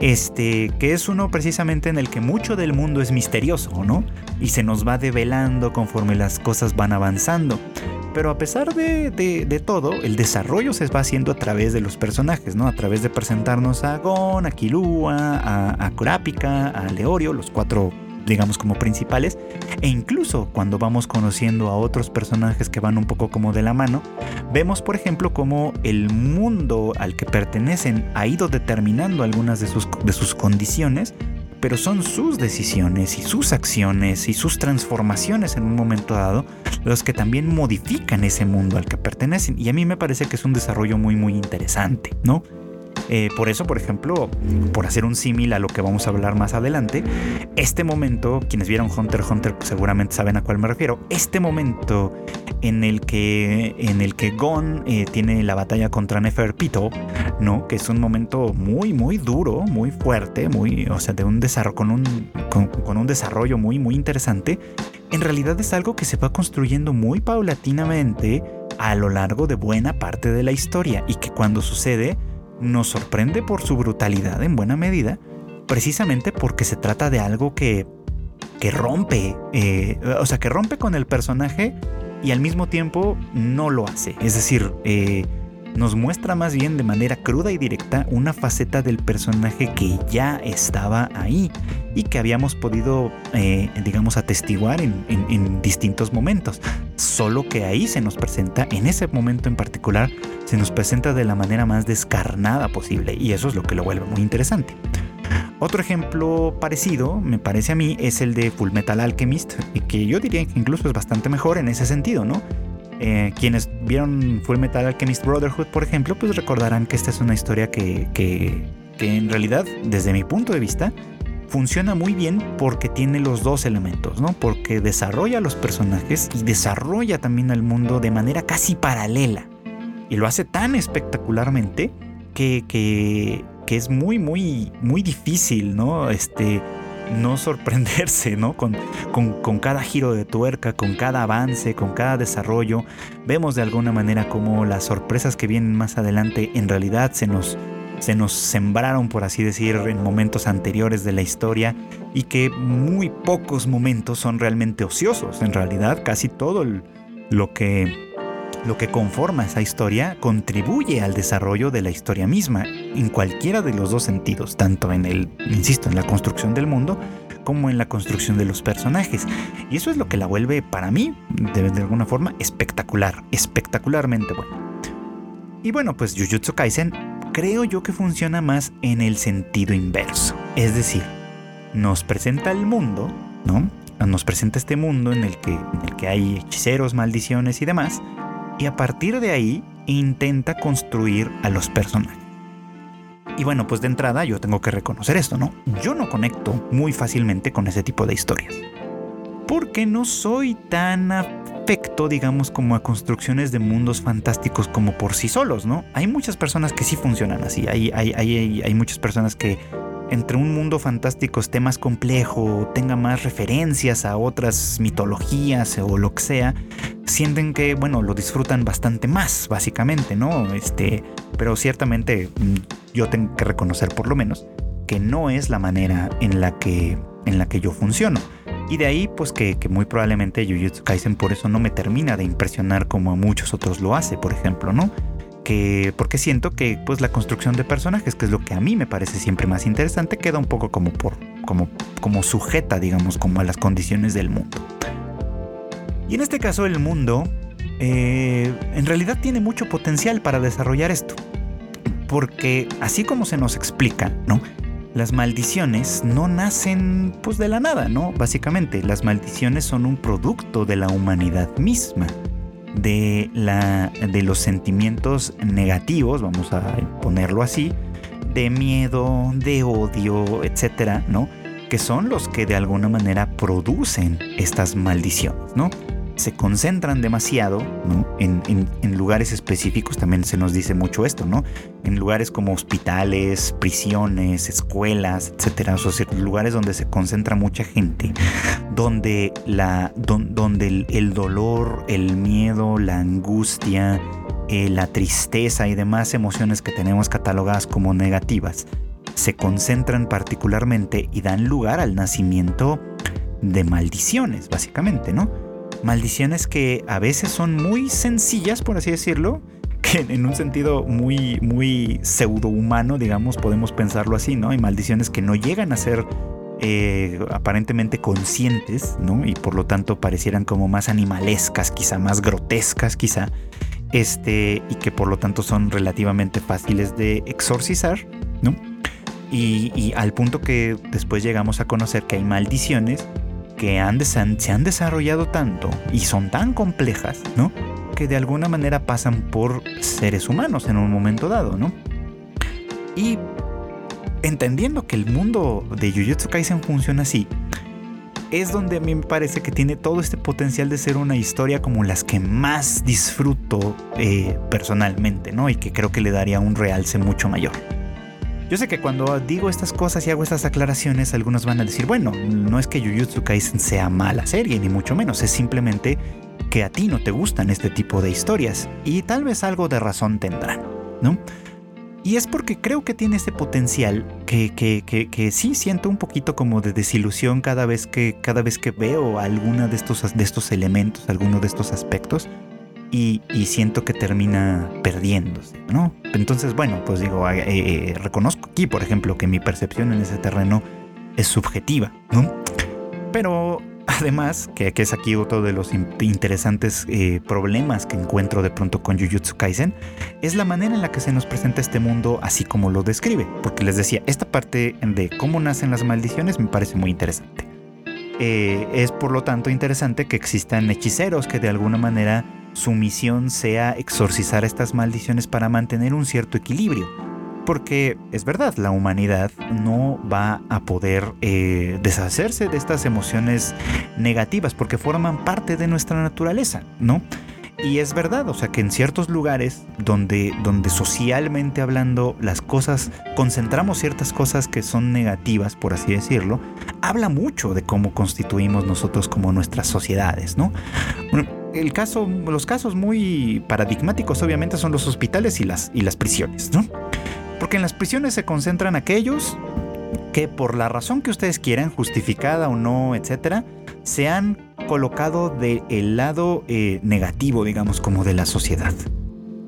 Este, que es uno precisamente en el que mucho del mundo es misterioso, ¿no? Y se nos va develando conforme las cosas van avanzando. Pero a pesar de, todo, el desarrollo se va haciendo a través de los personajes, ¿no? A través de presentarnos a Gon, a Kilua, a, a Kurapika, a Leorio, los cuatro digamos como principales e incluso cuando vamos conociendo a otros personajes que van un poco como de la mano, vemos por ejemplo como el mundo al que pertenecen ha ido determinando algunas de sus, de sus condiciones, pero son sus decisiones y sus acciones y sus transformaciones en un momento dado los que también modifican ese mundo al que pertenecen y a mí me parece que es un desarrollo muy muy interesante, ¿no? Eh, por eso, por ejemplo, por hacer un símil a lo que vamos a hablar más adelante, este momento, quienes vieron Hunter Hunter seguramente saben a cuál me refiero, este momento en el que, en el que Gon eh, tiene la batalla contra Neferpito, ¿no? Que es un momento muy, muy duro, muy fuerte, muy, o sea, de un desarrollo, con un, con un desarrollo muy, muy interesante. En realidad es algo que se va construyendo muy paulatinamente a lo largo de buena parte de la historia y que cuando sucede nos sorprende por su brutalidad en buena medida, precisamente porque se trata de algo que, que rompe, eh, o sea, que rompe con el personaje y al mismo tiempo no lo hace. Es decir, eh, nos muestra más bien de manera cruda y directa una faceta del personaje que ya estaba ahí y que habíamos podido, eh, digamos, atestiguar en, en, distintos momentos. Solo que ahí se nos presenta, en ese momento en particular, se nos presenta de la manera más descarnada posible y eso es lo que lo vuelve muy interesante. Otro ejemplo parecido, me parece a mí, es el de Full Metal Alchemist, que yo diría que incluso es bastante mejor en ese sentido, ¿no? Eh, quienes vieron Full Metal Alchemist Brotherhood, por ejemplo, pues recordarán que esta es una historia que, que, en realidad, desde mi punto de vista, funciona muy bien porque tiene los dos elementos, ¿no? Porque desarrolla a los personajes y desarrolla también al mundo de manera casi paralela. Y lo hace tan espectacularmente que, que, que es muy, muy, muy difícil, ¿no? Este, no sorprenderse, ¿no? Con, con, cada giro de tuerca, con cada avance, con cada desarrollo. Vemos de alguna manera como las sorpresas que vienen más adelante en realidad se nos, se nos sembraron, por así decir, en momentos anteriores de la historia y que muy pocos momentos son realmente ociosos. En realidad, casi todo lo que lo que conforma esa historia contribuye al desarrollo de la historia misma, en cualquiera de los dos sentidos, tanto en el, insisto, en la construcción del mundo, como en la construcción de los personajes. Y eso es lo que la vuelve, para mí, de, alguna forma, espectacular, espectacularmente bueno. Y bueno, pues Jujutsu Kaisen creo yo que funciona más en el sentido inverso. Es decir, nos presenta el mundo, ¿no? Nos presenta este mundo en el que, en el que hay hechiceros, maldiciones y demás, y a partir de ahí intenta construir a los personajes. Y bueno, pues de entrada yo tengo que reconocer esto, ¿no? Yo no conecto muy fácilmente con ese tipo de historias. Porque no soy tan afecto, digamos, como a construcciones de mundos fantásticos como por sí solos, ¿no? Hay muchas personas que sí funcionan así. Hay, hay, hay, hay muchas personas que entre un mundo fantástico esté más complejo, tenga más referencias a otras mitologías o lo que sea, sienten que, bueno, lo disfrutan bastante más, básicamente, ¿no? Este, pero ciertamente mm, yo tengo que reconocer por lo menos que no es la manera en la que, en la que yo funciono. Y de ahí, pues que, que, muy probablemente Jujutsu Kaisen por eso no me termina de impresionar como a muchos otros lo hace, por ejemplo, ¿no? Porque siento que pues la construcción de personajes, que es lo que a mí me parece siempre más interesante, queda un poco como por como como sujeta, digamos, como a las condiciones del mundo. Y en este caso el mundo eh, en realidad tiene mucho potencial para desarrollar esto, porque así como se nos explica, ¿no? Las maldiciones no nacen pues de la nada, ¿no? Básicamente, las maldiciones son un producto de la humanidad misma de, la, de los sentimientos negativos, vamos a ponerlo así, de miedo, de odio, etcétera, ¿no? Que son los que de alguna manera producen estas maldiciones, ¿no? Se concentran demasiado en, lugares específicos, también se nos dice mucho esto, ¿no? En lugares como hospitales, prisiones, escuelas, etcétera, o lugares donde se concentra mucha gente, donde, la, donde el, dolor, el miedo, la angustia, eh, la tristeza y demás emociones que tenemos catalogadas como negativas se concentran particularmente y dan lugar al nacimiento de maldiciones, básicamente, ¿no? Maldiciones que a veces son muy sencillas, por así decirlo, que en un sentido muy, muy pseudo-humano, digamos, podemos pensarlo así, ¿no? Hay maldiciones que no llegan a ser eh, aparentemente conscientes, ¿no? Y por lo tanto parecieran como más animalescas, quizá más grotescas, quizá, este, y que por lo tanto son relativamente fáciles de exorcizar, ¿no? Y, y al punto que después llegamos a conocer que hay maldiciones que han se han desarrollado tanto y son tan complejas, ¿no? Que de alguna manera pasan por seres humanos en un momento dado, ¿no? Y entendiendo que el mundo de Jujutsu Kaisen funciona así, es donde a mí me parece que tiene todo este potencial de ser una historia como las que más disfruto eh, personalmente, ¿no? Y que creo que le daría un realce mucho mayor. Yo sé que cuando digo estas cosas y hago estas aclaraciones, algunos van a decir, bueno, no es que Jujutsu Kaisen sea mala serie, ni mucho menos, es simplemente que a ti no te gustan este tipo de historias, y tal vez algo de razón tendrán, ¿no? Y es porque creo que tiene ese potencial que, que, que, que, sí siento un poquito como de desilusión cada vez que, cada vez que veo alguno de estos, de estos elementos, alguno de estos aspectos y, siento que termina perdiéndose, ¿no? Entonces, bueno, pues digo, eh, eh, reconozco aquí, por ejemplo, que mi percepción en ese terreno es subjetiva, ¿no? Pero además, que, es aquí otro de los interesantes eh, problemas que encuentro de pronto con Jujutsu Kaisen, es la manera en la que se nos presenta este mundo así como lo describe. Porque les decía, esta parte de cómo nacen las maldiciones me parece muy interesante. es por lo tanto interesante que existan hechiceros que de alguna manera su misión sea exorcizar estas maldiciones para mantener un cierto equilibrio. Porque es verdad, la humanidad no va a poder eh, deshacerse de estas emociones negativas porque forman parte de nuestra naturaleza, ¿no? Y es verdad, o sea que en ciertos lugares donde, donde socialmente hablando las cosas, concentramos ciertas cosas que son negativas, por así decirlo, habla mucho de cómo constituimos nosotros como nuestras sociedades, ¿no? El caso, los casos muy paradigmáticos obviamente son los hospitales y las, y las prisiones, ¿no? Porque en las prisiones se concentran aquellos que por la razón que ustedes quieran, justificada o no, etcétera, se han colocado del lado eh, negativo, digamos, como de la sociedad.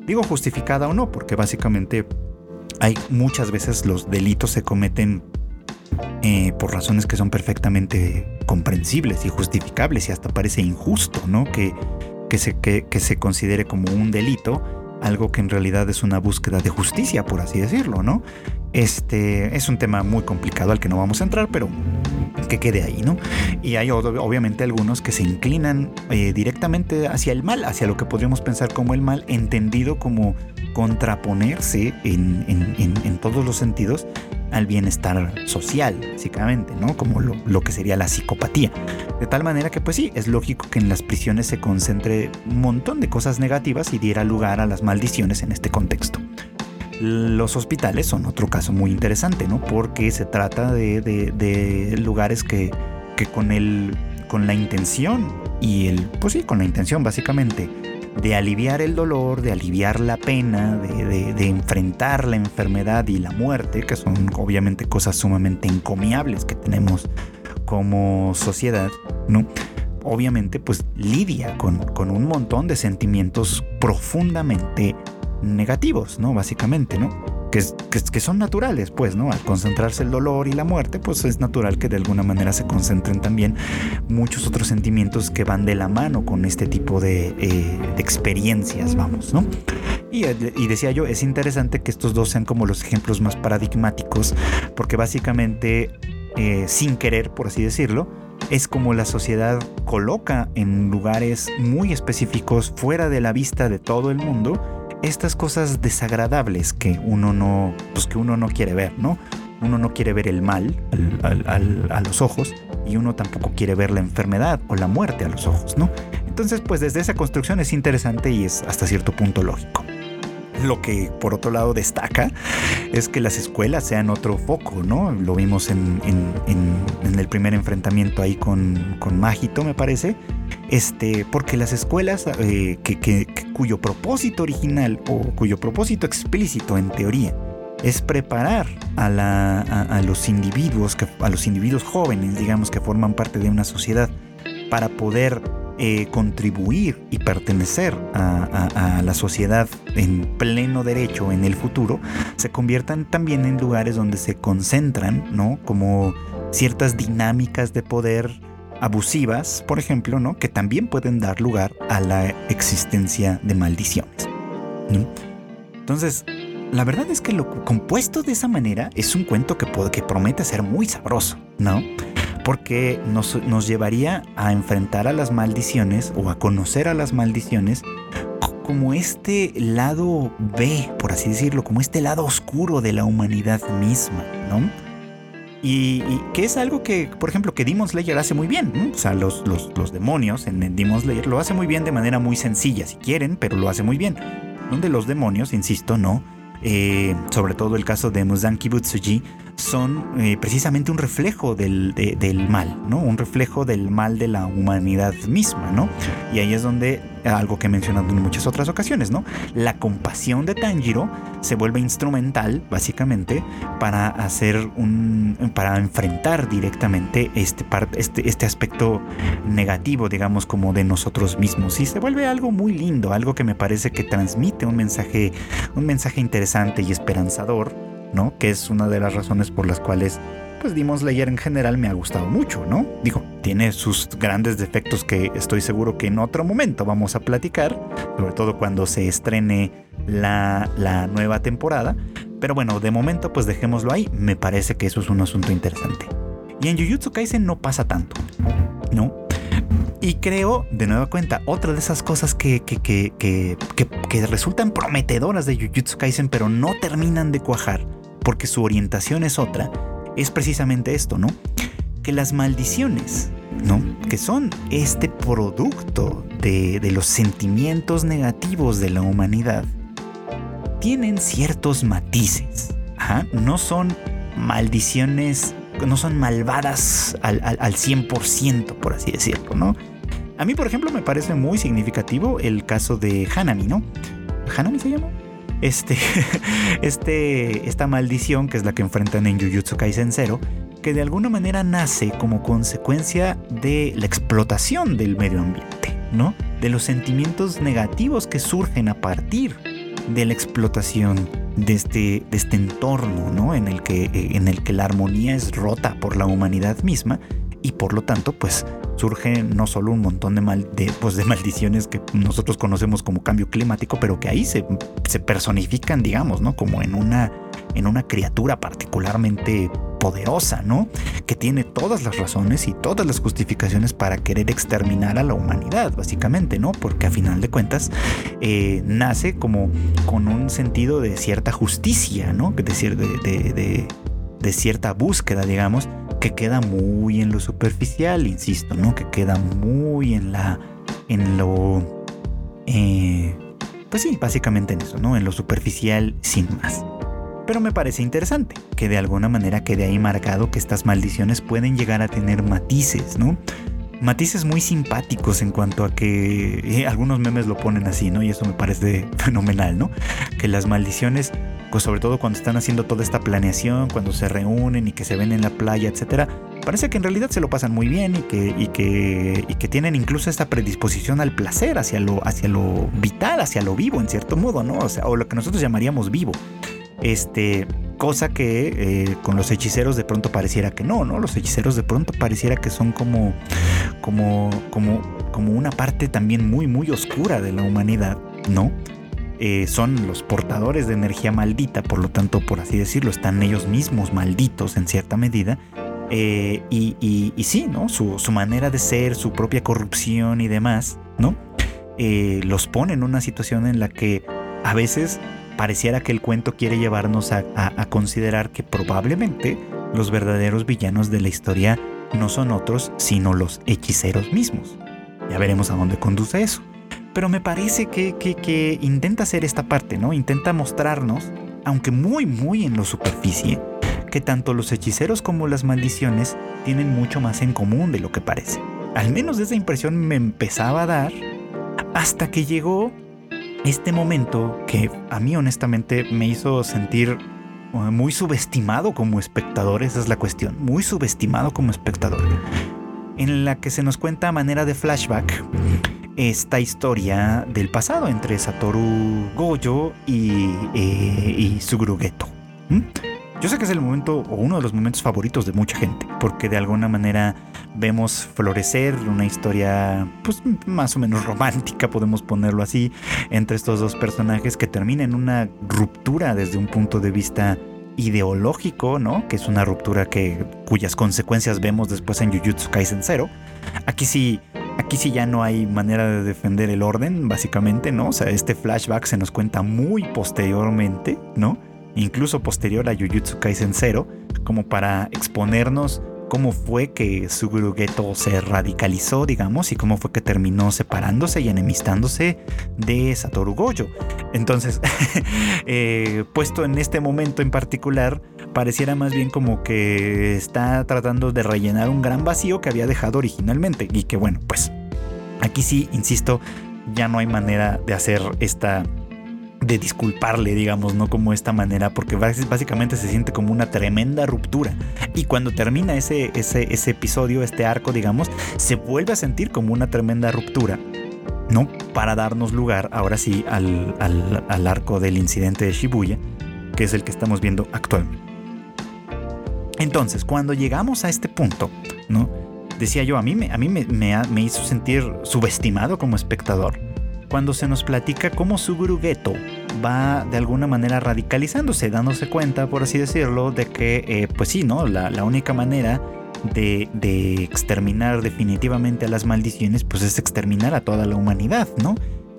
Digo justificada o no, porque básicamente hay muchas veces los delitos se cometen eh, por razones que son perfectamente comprensibles y justificables y hasta parece injusto, ¿no? Que, que, se, que, se considere como un delito algo que en realidad es una búsqueda de justicia, por así decirlo, ¿no? Este es un tema muy complicado al que no vamos a entrar, pero que quede ahí, ¿no? Y hay obviamente algunos que se inclinan eh, directamente hacia el mal, hacia lo que podríamos pensar como el mal, entendido como contraponerse en, en, todos los sentidos al bienestar social, básicamente, ¿no? Como lo, que sería la psicopatía. De tal manera que, pues sí, es lógico que en las prisiones se concentre un montón de cosas negativas y diera lugar a las maldiciones en este contexto. Los hospitales son otro caso muy interesante, ¿no? Porque se trata de, lugares que, con, el, con la intención y el, pues sí, con la intención básicamente de aliviar el dolor, de aliviar la pena, de, de, enfrentar la enfermedad y la muerte, que son obviamente cosas sumamente encomiables que tenemos como sociedad, ¿no? Obviamente, pues lidia con, con un montón de sentimientos profundamente negativos, ¿no? Básicamente, ¿no? Que, que, son naturales, pues, ¿no? Al concentrarse el dolor y la muerte, pues es natural que de alguna manera se concentren también muchos otros sentimientos que van de la mano con este tipo de, eh, experiencias, vamos, ¿no? Y, y, decía yo, es interesante que estos dos sean como los ejemplos más paradigmáticos, porque básicamente, eh, sin querer, por así decirlo, es como la sociedad coloca en lugares muy específicos fuera de la vista de todo el mundo estas cosas desagradables que uno no, pues que uno no quiere ver, ¿no? Uno no quiere ver el mal a los ojos y uno tampoco quiere ver la enfermedad o la muerte a los ojos, ¿no? Entonces, pues desde esa construcción es interesante y es hasta cierto punto lógico. Lo que por otro lado destaca es que las escuelas sean otro foco, ¿no? Lo vimos en, el primer enfrentamiento ahí con, con Magito, me parece. Este, porque las escuelas eh, que, cuyo propósito original o cuyo propósito explícito en teoría es preparar a, los individuos, que, a los individuos jóvenes, digamos, que forman parte de una sociedad para poder eh, contribuir y pertenecer a, la sociedad en pleno derecho en el futuro, se conviertan también en lugares donde se concentran, ¿no? Como ciertas dinámicas de poder abusivas, por ejemplo, ¿no? Que también pueden dar lugar a la existencia de maldiciones. Entonces, la verdad es que lo compuesto de esa manera es un cuento que, que promete ser muy sabroso, ¿no? porque nos, llevaría a enfrentar a las maldiciones o a conocer a las maldiciones como este lado B, por así decirlo, como este lado oscuro de la humanidad misma, ¿no? Y, que es algo que, por ejemplo, que Demon Slayer hace muy bien. O sea, los, los, demonios en Demon Slayer lo hace muy bien de manera muy sencilla, si quieren, pero lo hace muy bien. Donde los demonios, insisto, no. Eh, sobre todo el caso de Muzanki Butsuji, son eh, precisamente un reflejo del, del, mal, ¿no? Un reflejo del mal de la humanidad misma, ¿no? Y ahí es donde, algo que he mencionado en muchas otras ocasiones, ¿no? La compasión de Tanjiro se vuelve instrumental, básicamente, para hacer un, para enfrentar directamente este, este, este aspecto negativo, digamos, como de nosotros mismos. Y se vuelve algo muy lindo, algo que me parece que transmite un mensaje, un mensaje interesante y esperanzador ¿no? Que es una de las razones por las cuales pues Demon Slayer en general me ha gustado mucho, ¿no? Digo, tiene sus grandes defectos que estoy seguro que en otro momento vamos a platicar, sobre todo cuando se estrene la, la nueva temporada. Pero bueno, de momento pues dejémoslo ahí, me parece que eso es un asunto interesante. Y en Jujutsu Kaisen no pasa tanto, ¿no? Y creo, de nueva cuenta, otra de esas cosas que, que, que, que, resultan prometedoras de Jujutsu Kaisen, pero no terminan de cuajar, porque su orientación es otra, es precisamente esto, ¿no? Que las maldiciones, ¿no? Que son este producto de, los sentimientos negativos de la humanidad, tienen ciertos matices. No son maldiciones, no son malvadas al, al, al 100%, por así decirlo, ¿no? A mí, por ejemplo, me parece muy significativo el caso de Hanami, ¿no? ¿Hanami se llama? Este, este, esta maldición, que es la que enfrentan en Jujutsu Kaisen Zero, que de alguna manera nace como consecuencia de la explotación del medio ambiente, ¿no? De los sentimientos negativos que surgen a partir de la explotación de este, de este entorno, ¿no? En el, que, en el que la armonía es rota por la humanidad misma y por lo tanto, pues surge no solo un montón de, mal, de, pues, de maldiciones que nosotros conocemos como cambio climático, pero que ahí se, se personifican, digamos, ¿no? Como en una en una criatura particularmente poderosa, ¿no? Que tiene todas las razones y todas las justificaciones para querer exterminar a la humanidad, básicamente, ¿no? Porque a final de cuentas eh, nace como con un sentido de cierta justicia, ¿no? Es decir, de, de cierta búsqueda, digamos, que queda muy en lo superficial, insisto, ¿no? Que queda muy en la. en lo. Eh, pues sí, básicamente en eso, ¿no? En lo superficial sin más. Pero me parece interesante que de alguna manera quede ahí marcado que estas maldiciones pueden llegar a tener matices, ¿no? Matices muy simpáticos en cuanto a que eh, algunos memes lo ponen así, ¿no? Y eso me parece fenomenal, ¿no? Que las maldiciones pues sobre todo cuando están haciendo toda esta planeación, cuando se reúnen y que se ven en la playa, etcétera, parece que en realidad se lo pasan muy bien y que, y que, y que tienen incluso esta predisposición al placer, hacia lo, hacia lo vital, hacia lo vivo, en cierto modo, ¿no? O sea, o lo que nosotros llamaríamos vivo. Este, cosa que eh, con los hechiceros de pronto pareciera que no, ¿no? Los hechiceros de pronto pareciera que son como, como, como, como una parte también muy, muy oscura de la humanidad, ¿no? Eh, son los portadores de energía maldita, por lo tanto, por así decirlo, están ellos mismos malditos en cierta medida. Eh, y, y, sí, ¿no? Su, manera de ser, su propia corrupción y demás, ¿no? Eh, los pone en una situación en la que a veces pareciera que el cuento quiere llevarnos a, a considerar que probablemente los verdaderos villanos de la historia no son otros, sino los hechiceros mismos. Ya veremos a dónde conduce eso pero me parece que, intenta hacer esta parte, ¿no? Intenta mostrarnos, aunque muy, muy en lo superficie, que tanto los hechiceros como las maldiciones tienen mucho más en común de lo que parece. Al menos esa impresión me empezaba a dar hasta que llegó este momento que a mí honestamente me hizo sentir uh, muy subestimado como espectador, esa es la cuestión, muy subestimado como espectador, en la que se nos cuenta a manera de flashback esta historia del pasado entre Satoru Gojo y, eh, y Suguru Geto. Yo sé que es el momento o uno de los momentos favoritos de mucha gente, porque de alguna manera vemos florecer una historia pues más o menos romántica, podemos ponerlo así, entre estos dos personajes que termina en una ruptura desde un punto de vista ideológico, ¿no? Que es una ruptura que cuyas consecuencias vemos después en Jujutsu Kaisen 0. Aquí sí Aquí sí ya no hay manera de defender el orden, básicamente, ¿no? O sea, este flashback se nos cuenta muy posteriormente, ¿no? Incluso posterior a Jujutsu Kaisen 0, como para exponernos cómo fue que Suguru Geto se radicalizó, digamos, y cómo fue que terminó separándose y enemistándose de Satoru Gojo. Entonces, eh, puesto en este momento en particular, pareciera más bien como que está tratando de rellenar un gran vacío que había dejado originalmente. Y que bueno, pues aquí sí, insisto, ya no hay manera de hacer esta de disculparle, digamos, no como esta manera, porque básicamente se siente como una tremenda ruptura. Y cuando termina ese, ese, episodio, este arco, digamos, se vuelve a sentir como una tremenda ruptura. ¿no? Para darnos lugar ahora sí al, al arco del incidente de Shibuya, que es el que estamos viendo actualmente. Entonces, cuando llegamos a este punto, ¿no? Decía yo, a mí, me, a mí me, me, hizo sentir subestimado como espectador. Cuando se nos platica cómo Suguru Geto va de alguna manera radicalizándose, dándose cuenta, por así decirlo, de que, eh, pues sí, ¿no? La, la única manera de, de, exterminar definitivamente a las maldiciones, pues es exterminar a toda la humanidad, ¿no?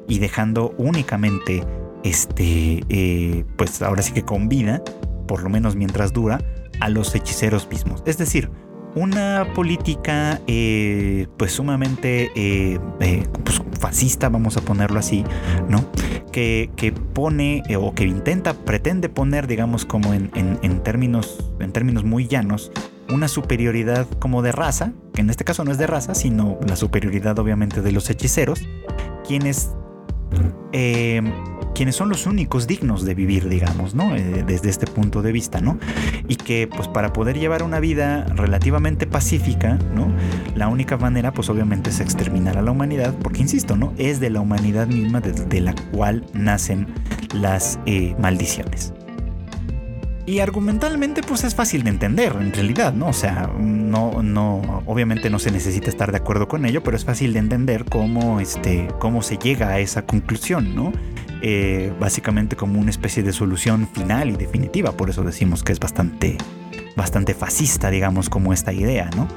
Y dejando únicamente, este, eh, pues ahora sí que con vida, por lo menos mientras dura, a los hechiceros mismos. Es decir, una política eh, pues sumamente eh, eh, pues, fascista, vamos a ponerlo así, ¿no? Que, que pone o que intenta, pretende poner, digamos, como en, en, términos, en términos muy llanos, una superioridad como de raza, que en este caso no es de raza, sino la superioridad obviamente de los hechiceros, quienes quienes son los únicos dignos de vivir, digamos, ¿no? Eh, desde este punto de vista, ¿no? Y que pues para poder llevar una vida relativamente pacífica, ¿no? La única manera pues obviamente es exterminar a la humanidad, porque insisto, ¿no? Es de la humanidad misma de, la cual nacen las eh, maldiciones. Y argumentalmente pues es fácil de entender en realidad, ¿no? O sea, no, no, obviamente no se necesita estar de acuerdo con ello, pero es fácil de entender cómo, este, cómo se llega a esa conclusión, ¿no? eh, básicamente como una especie de solución final y definitiva, por eso decimos que es bastante, bastante fascista, digamos, como esta idea, ¿no?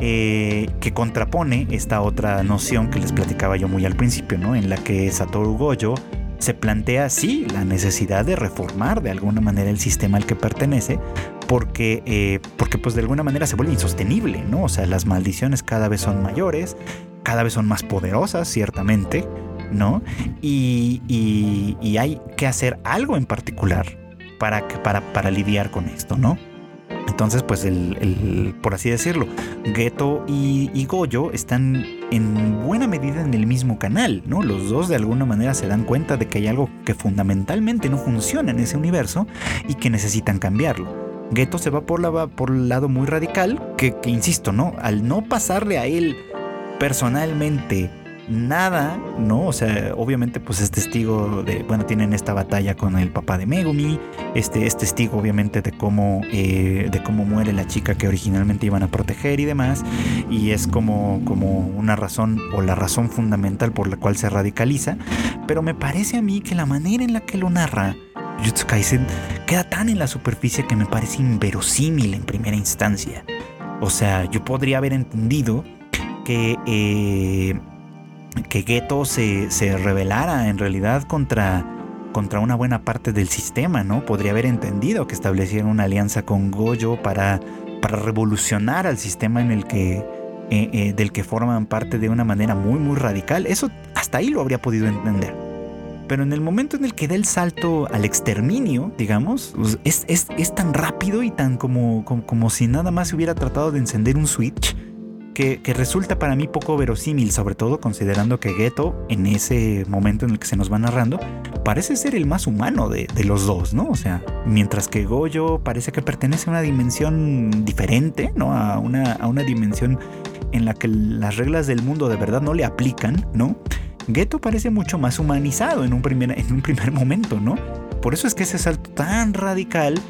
Eh, que contrapone esta otra noción que les platicaba yo muy al principio, ¿no? En la que Satoru Gojo se plantea así la necesidad de reformar de alguna manera el sistema al que pertenece, porque, eh, porque pues de alguna manera se vuelve insostenible, ¿no? O sea, las maldiciones cada vez son mayores, cada vez son más poderosas, ciertamente, ¿no? Y, hay que hacer algo en particular para, para, para lidiar con esto, ¿no? Entonces, pues, el, por así decirlo, Geto y, y, Goyo están en buena medida en el mismo canal, ¿no? Los dos de alguna manera se dan cuenta de que hay algo que fundamentalmente no funciona en ese universo y que necesitan cambiarlo. Geto se va por, la, por el lado muy radical, que, que insisto, ¿no? Al no pasarle a él personalmente nada, ¿no? O sea, obviamente pues es testigo de, bueno, tienen esta batalla con el papá de Megumi, este es testigo obviamente de cómo, eh, de cómo muere la chica que originalmente iban a proteger y demás, y es como, como una razón o la razón fundamental por la cual se radicaliza, pero me parece a mí que la manera en la que lo narra Jujutsu Kaisen queda tan en la superficie que me parece inverosímil en primera instancia. O sea, yo podría haber entendido que... Eh, que Geto se, se rebelara en realidad contra, contra una buena parte del sistema, ¿no? Podría haber entendido que establecieron una alianza con Goyo para, para revolucionar al sistema en el que, eh, eh, del que forman parte de una manera muy, muy radical. Eso hasta ahí lo habría podido entender. Pero en el momento en el que da el salto al exterminio, digamos, pues, es, es, es tan rápido y tan como, como, como si nada más se hubiera tratado de encender un switch que, resulta para mí poco verosímil, sobre todo considerando que Geto, en ese momento en el que se nos va narrando, parece ser el más humano de, los dos, ¿no? O sea, mientras que Goyo parece que pertenece a una dimensión diferente, ¿no? A una, a una dimensión en la que las reglas del mundo de verdad no le aplican, ¿no? Geto parece mucho más humanizado en un primer, en un primer momento, ¿no? Por eso es que ese salto tan radical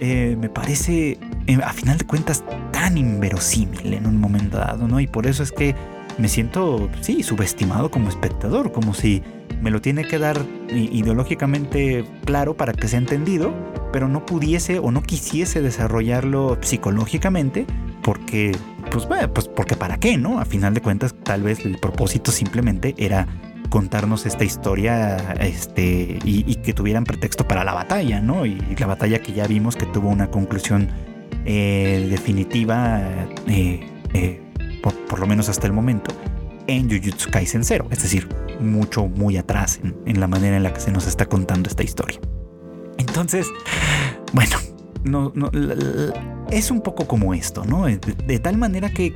eh, me parece, eh, a final de cuentas, tan inverosímil en un momento dado, ¿no? Y por eso es que me siento, sí, subestimado como espectador, como si me lo tiene que dar ideológicamente claro para que sea entendido, pero no pudiese o no quisiese desarrollarlo psicológicamente porque, pues, pues porque para qué, ¿no? A final de cuentas, tal vez el propósito simplemente era contarnos esta historia este, y, que tuvieran pretexto para la batalla, ¿no? Y la batalla que ya vimos que tuvo una conclusión eh, definitiva, eh, eh, por, lo menos hasta el momento, en Jujutsu Kaisen 0, es decir, mucho, muy atrás en, en la manera en la que se nos está contando esta historia. Entonces, bueno, no, no, es un poco como esto, ¿no? De, tal manera que,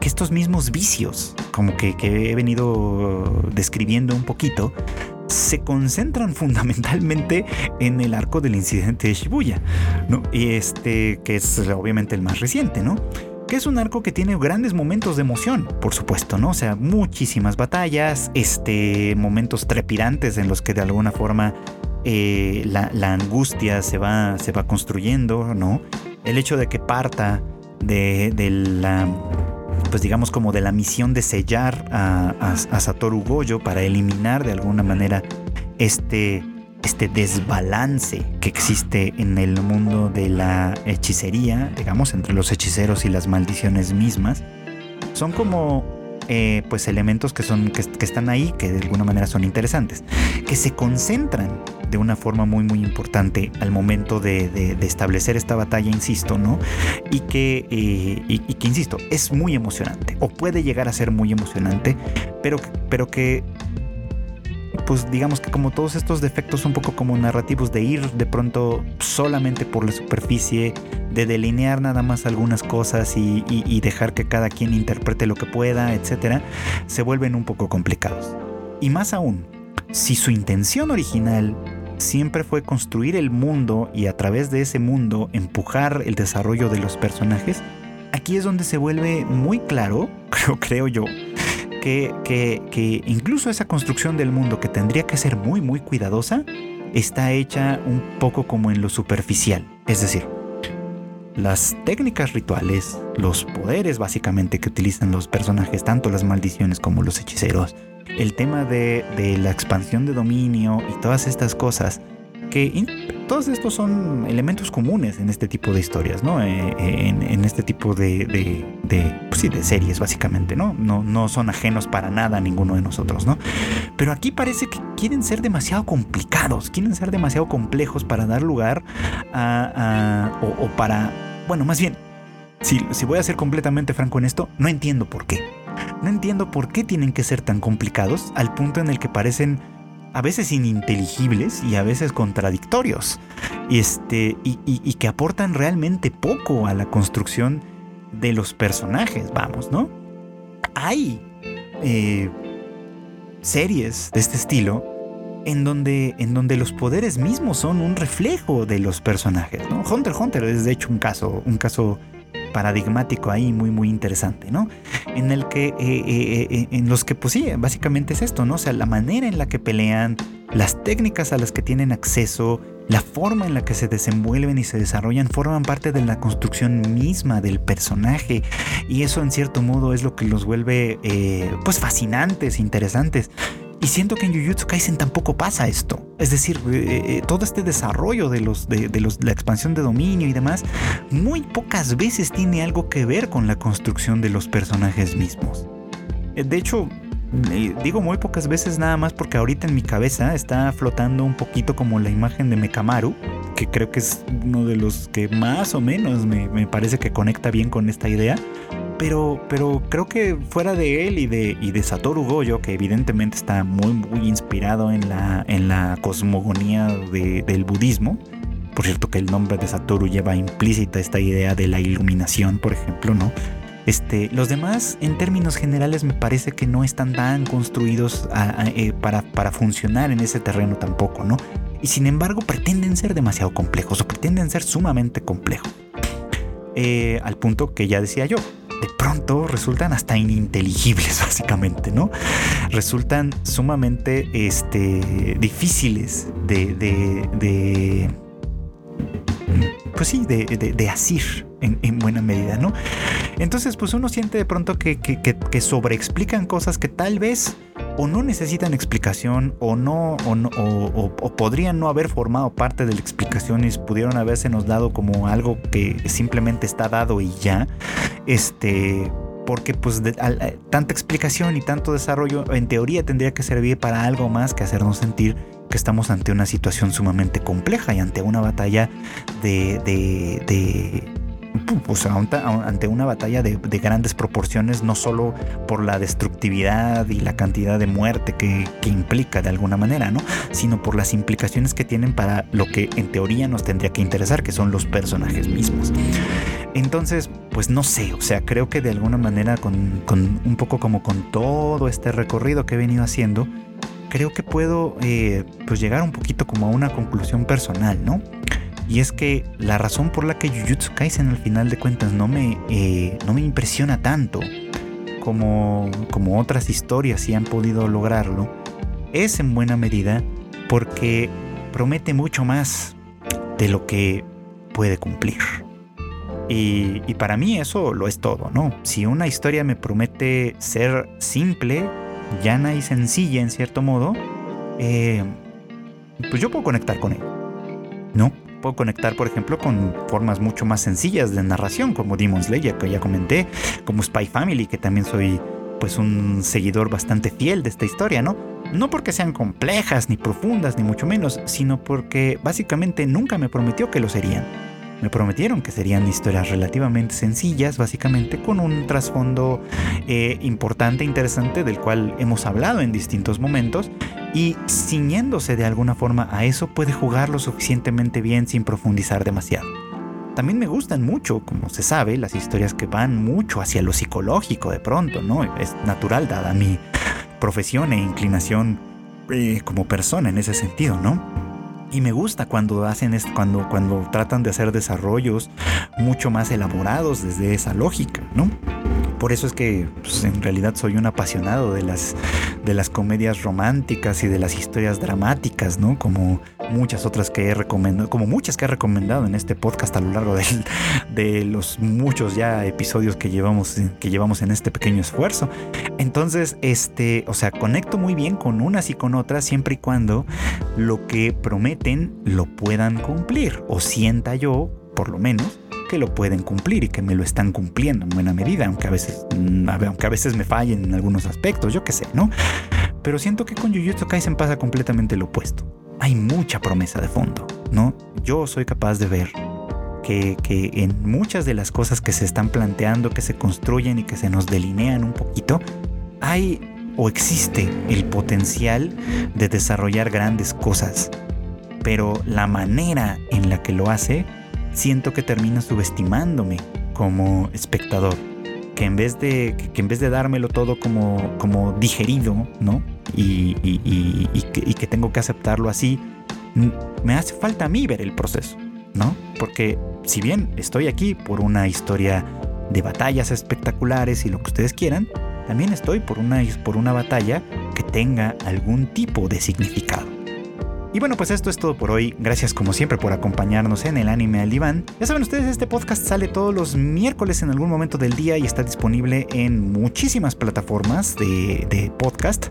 estos mismos vicios, como que, he venido describiendo un poquito, se concentran fundamentalmente en el arco del incidente de Shibuya, ¿no? Y este, que es obviamente el más reciente, ¿no? que es un arco que tiene grandes momentos de emoción, por supuesto, ¿no? O sea, muchísimas batallas, este, momentos trepidantes en los que de alguna forma eh, la, angustia se va, se va construyendo, ¿no? El hecho de que parta de, la, pues digamos como de la misión de sellar a, Satoru Goyo para eliminar de alguna manera este, este desbalance que existe en el mundo de la hechicería, digamos, entre los hechiceros y las maldiciones mismas, son como eh, pues elementos que, son, que, están ahí, que de alguna manera son interesantes, que se concentran de una forma muy muy importante al momento de, establecer esta batalla, insisto, ¿no? Y que, eh, y, que, insisto, es muy emocionante, o puede llegar a ser muy emocionante, pero, pero que pues digamos que como todos estos defectos un poco como narrativos de ir de pronto solamente por la superficie, de delinear nada más algunas cosas y, dejar que cada quien interprete lo que pueda, etc., se vuelven un poco complicados. Y más aún, si su intención original siempre fue construir el mundo y a través de ese mundo empujar el desarrollo de los personajes, aquí es donde se vuelve muy claro, creo yo, que, que, incluso esa construcción del mundo que tendría que ser muy muy cuidadosa, está hecha un poco como en lo superficial. Es decir, las técnicas rituales, los poderes básicamente que utilizan los personajes, tanto las maldiciones como los hechiceros, el tema de, de la expansión de dominio y todas estas cosas que todos estos son elementos comunes en este tipo de historias, ¿no? Eh, en, este tipo de, de, pues sí, de series, básicamente, ¿no? ¿no? Son ajenos para nada a ninguno de nosotros, ¿no? Pero aquí parece que quieren ser demasiado complicados, quieren ser demasiado complejos para dar lugar a... o, para... Bueno, más bien, si voy a ser completamente franco en esto, no entiendo por qué. No entiendo por qué tienen que ser tan complicados al punto en el que parecen a veces ininteligibles y a veces contradictorios, y, este, y, que aportan realmente poco a la construcción de los personajes, vamos, ¿no? Hay eh, series de este estilo en donde, en donde los poderes mismos son un reflejo de los personajes, ¿no? Hunter Hunter es de hecho un caso, un caso paradigmático ahí muy muy interesante, ¿no? En el que, eh, eh, eh, en los que pues sí, básicamente es esto, ¿no? O sea, la manera en la que pelean, las técnicas a las que tienen acceso, la forma en la que se desenvuelven y se desarrollan forman parte de la construcción misma del personaje y eso en cierto modo es lo que los vuelve pues fascinantes, interesantes. Y siento que en Jujutsu Kaisen tampoco pasa esto. Es decir, eh, eh, todo este desarrollo de, los, de, los, la expansión de dominio y demás, muy pocas veces tiene algo que ver con la construcción de los personajes mismos. Eh, de hecho, digo muy pocas veces nada más porque ahorita en mi cabeza está flotando un poquito como la imagen de Mekamaru, que creo que es uno de los que más o menos me, me parece que conecta bien con esta idea pero, pero creo que fuera de él y de, y de Satoru Goyo, que evidentemente está muy, muy inspirado en la, en la cosmogonía del budismo, por cierto que el nombre de Satoru lleva implícita esta idea de la iluminación, por ejemplo, ¿no? Este, los demás, en términos generales, me parece que no están tan construidos eh, para, para funcionar en ese terreno tampoco, ¿no? Y sin embargo, pretenden ser demasiado complejos o pretenden ser sumamente complejos. Eh, al punto que ya decía yo, de pronto resultan hasta ininteligibles, básicamente, ¿no? Resultan sumamente este, difíciles de, de, pues sí, de, de, asir en, buena medida, ¿no? Entonces, pues uno siente de pronto que, que, que sobreexplican cosas que tal vez o no necesitan explicación o no o, podrían no haber formado parte de la explicación y pudieron haberse nos dado como algo que simplemente está dado y ya este porque pues tanta explicación y tanto desarrollo en teoría tendría que servir para algo más que hacernos sentir que estamos ante una situación sumamente compleja y ante una batalla de, de pues, ante una batalla de, grandes proporciones, no solo por la destructividad y la cantidad de muerte que, implica de alguna manera, ¿no? Sino por las implicaciones que tienen para lo que en teoría nos tendría que interesar, que son los personajes mismos. Entonces, pues no sé, o sea, creo que de alguna manera con, un poco como con todo este recorrido que he venido haciendo, creo que puedo eh, pues llegar un poquito como a una conclusión personal, ¿no? Y es que la razón por la que Jujutsu Kaisen al final de cuentas no me, eh, no me impresiona tanto como, como otras historias sí han podido lograrlo es en buena medida porque promete mucho más de lo que puede cumplir. Y, para mí eso lo es todo, ¿no? Si una historia me promete ser simple, llana y sencilla en cierto modo, eh, pues yo puedo conectar con él, ¿no? Puedo conectar, por ejemplo, con formas mucho más sencillas de narración, como Demon Slayer, que ya comenté, como Spy Family, que también soy pues un seguidor bastante fiel de esta historia, ¿no? No porque sean complejas ni profundas, ni mucho menos, sino porque básicamente nunca me prometió que lo serían. Me prometieron que serían historias relativamente sencillas, básicamente con un trasfondo eh, importante interesante del cual hemos hablado en distintos momentos y ciñéndose de alguna forma a eso puede jugar lo suficientemente bien sin profundizar demasiado. También me gustan mucho, como se sabe, las historias que van mucho hacia lo psicológico de pronto, ¿no? Es natural dada mi profesión e inclinación eh, como persona en ese sentido, ¿no? Y me gusta cuando hacen esto, cuando, cuando tratan de hacer desarrollos mucho más elaborados desde esa lógica, ¿no? Por eso es que pues, en realidad soy un apasionado de las, de las comedias románticas y de las historias dramáticas, ¿no? Como, muchas otras que he recomendado, como muchas que he recomendado en este podcast a lo largo de los muchos ya episodios que llevamos, que llevamos en este pequeño esfuerzo. Entonces, este, o sea, conecto muy bien con unas y con otras siempre y cuando lo que prometen lo puedan cumplir o sienta yo, por lo menos, que lo pueden cumplir y que me lo están cumpliendo en buena medida, aunque a veces, mm, aunque a veces me fallen en algunos aspectos, yo qué sé, ¿no? Pero siento que con Jujutsu Kaisen pasa completamente lo opuesto. Hay mucha promesa de fondo, ¿no? Yo soy capaz de ver que, que, en muchas de las cosas que se están planteando, que se construyen y que se nos delinean un poquito, hay o existe el potencial de desarrollar grandes cosas. Pero la manera en la que lo hace siento que termina subestimándome como espectador. Que en vez de, que en vez de dármelo todo como, como digerido, ¿no? Y, que, tengo que aceptarlo así, me hace falta a mí ver el proceso, ¿no? Porque si bien estoy aquí por una historia de batallas espectaculares y lo que ustedes quieran, también estoy por una, por una batalla que tenga algún tipo de significado. Y bueno, pues esto es todo por hoy. Gracias como siempre por acompañarnos en el anime al diván. Ya saben ustedes, este podcast sale todos los miércoles en algún momento del día y está disponible en muchísimas plataformas de, podcast,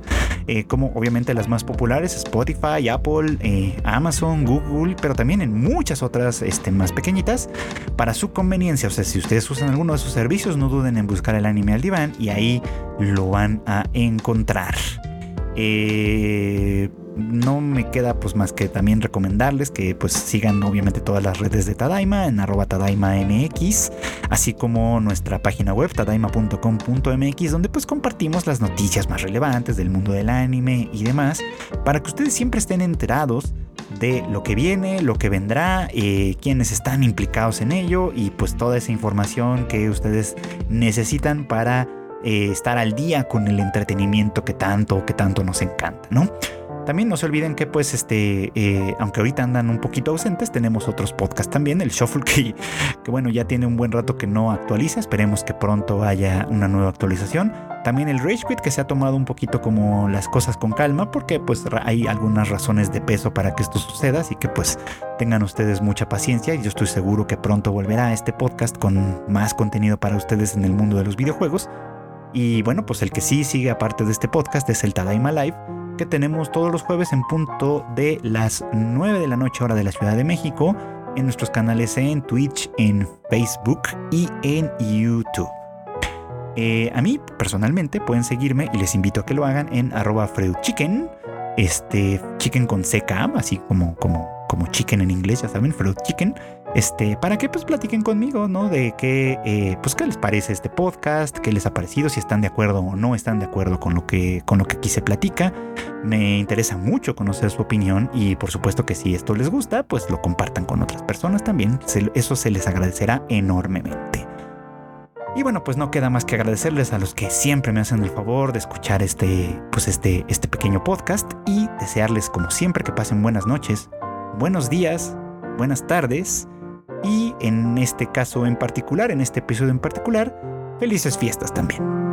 eh, como obviamente las más populares, Spotify, Apple, eh, Amazon, Google, pero también en muchas otras este, más pequeñitas para su conveniencia. O sea, si ustedes usan alguno de sus servicios, no duden en buscar el anime al diván y ahí lo van a encontrar. Eh no me queda pues más que también recomendarles que pues sigan obviamente todas las redes de Tadaima en arroba tadaimamx, así como nuestra página web tadaima.com.mx donde pues compartimos las noticias más relevantes del mundo del anime y demás para que ustedes siempre estén enterados de lo que viene, lo que vendrá, eh, quienes están implicados en ello y pues toda esa información que ustedes necesitan para eh, estar al día con el entretenimiento que tanto, que tanto nos encanta, ¿no? También no se olviden que pues este, eh, aunque ahorita andan un poquito ausentes, tenemos otros podcasts también, el Shuffle que, bueno, ya tiene un buen rato que no actualiza, esperemos que pronto haya una nueva actualización. También el Rage Quit que se ha tomado un poquito como las cosas con calma porque pues hay algunas razones de peso para que esto suceda, así que pues tengan ustedes mucha paciencia y yo estoy seguro que pronto volverá este podcast con más contenido para ustedes en el mundo de los videojuegos. Y bueno, pues el que sí sigue aparte de este podcast es el Tadaima Live que tenemos todos los jueves en punto de las 9 de la noche hora de la Ciudad de México en nuestros canales en Twitch, en Facebook y en YouTube. Eh, a mí personalmente pueden seguirme y les invito a que lo hagan en arroba freudchicken, este chicken con CK, así como, como, como chicken en inglés, ya saben, Freud Chicken este, para que pues platiquen conmigo, ¿no? De qué, eh, pues qué les parece este podcast, qué les ha parecido, si están de acuerdo o no están de acuerdo con lo que, con lo que aquí se platica. Me interesa mucho conocer su opinión y por supuesto que si esto les gusta, pues lo compartan con otras personas también. eso se les agradecerá enormemente. Y bueno, pues no queda más que agradecerles a los que siempre me hacen el favor de escuchar este, pues este, este pequeño podcast y desearles como siempre que pasen buenas noches, buenos días, buenas tardes y en este caso en particular, en este episodio en particular, felices fiestas también.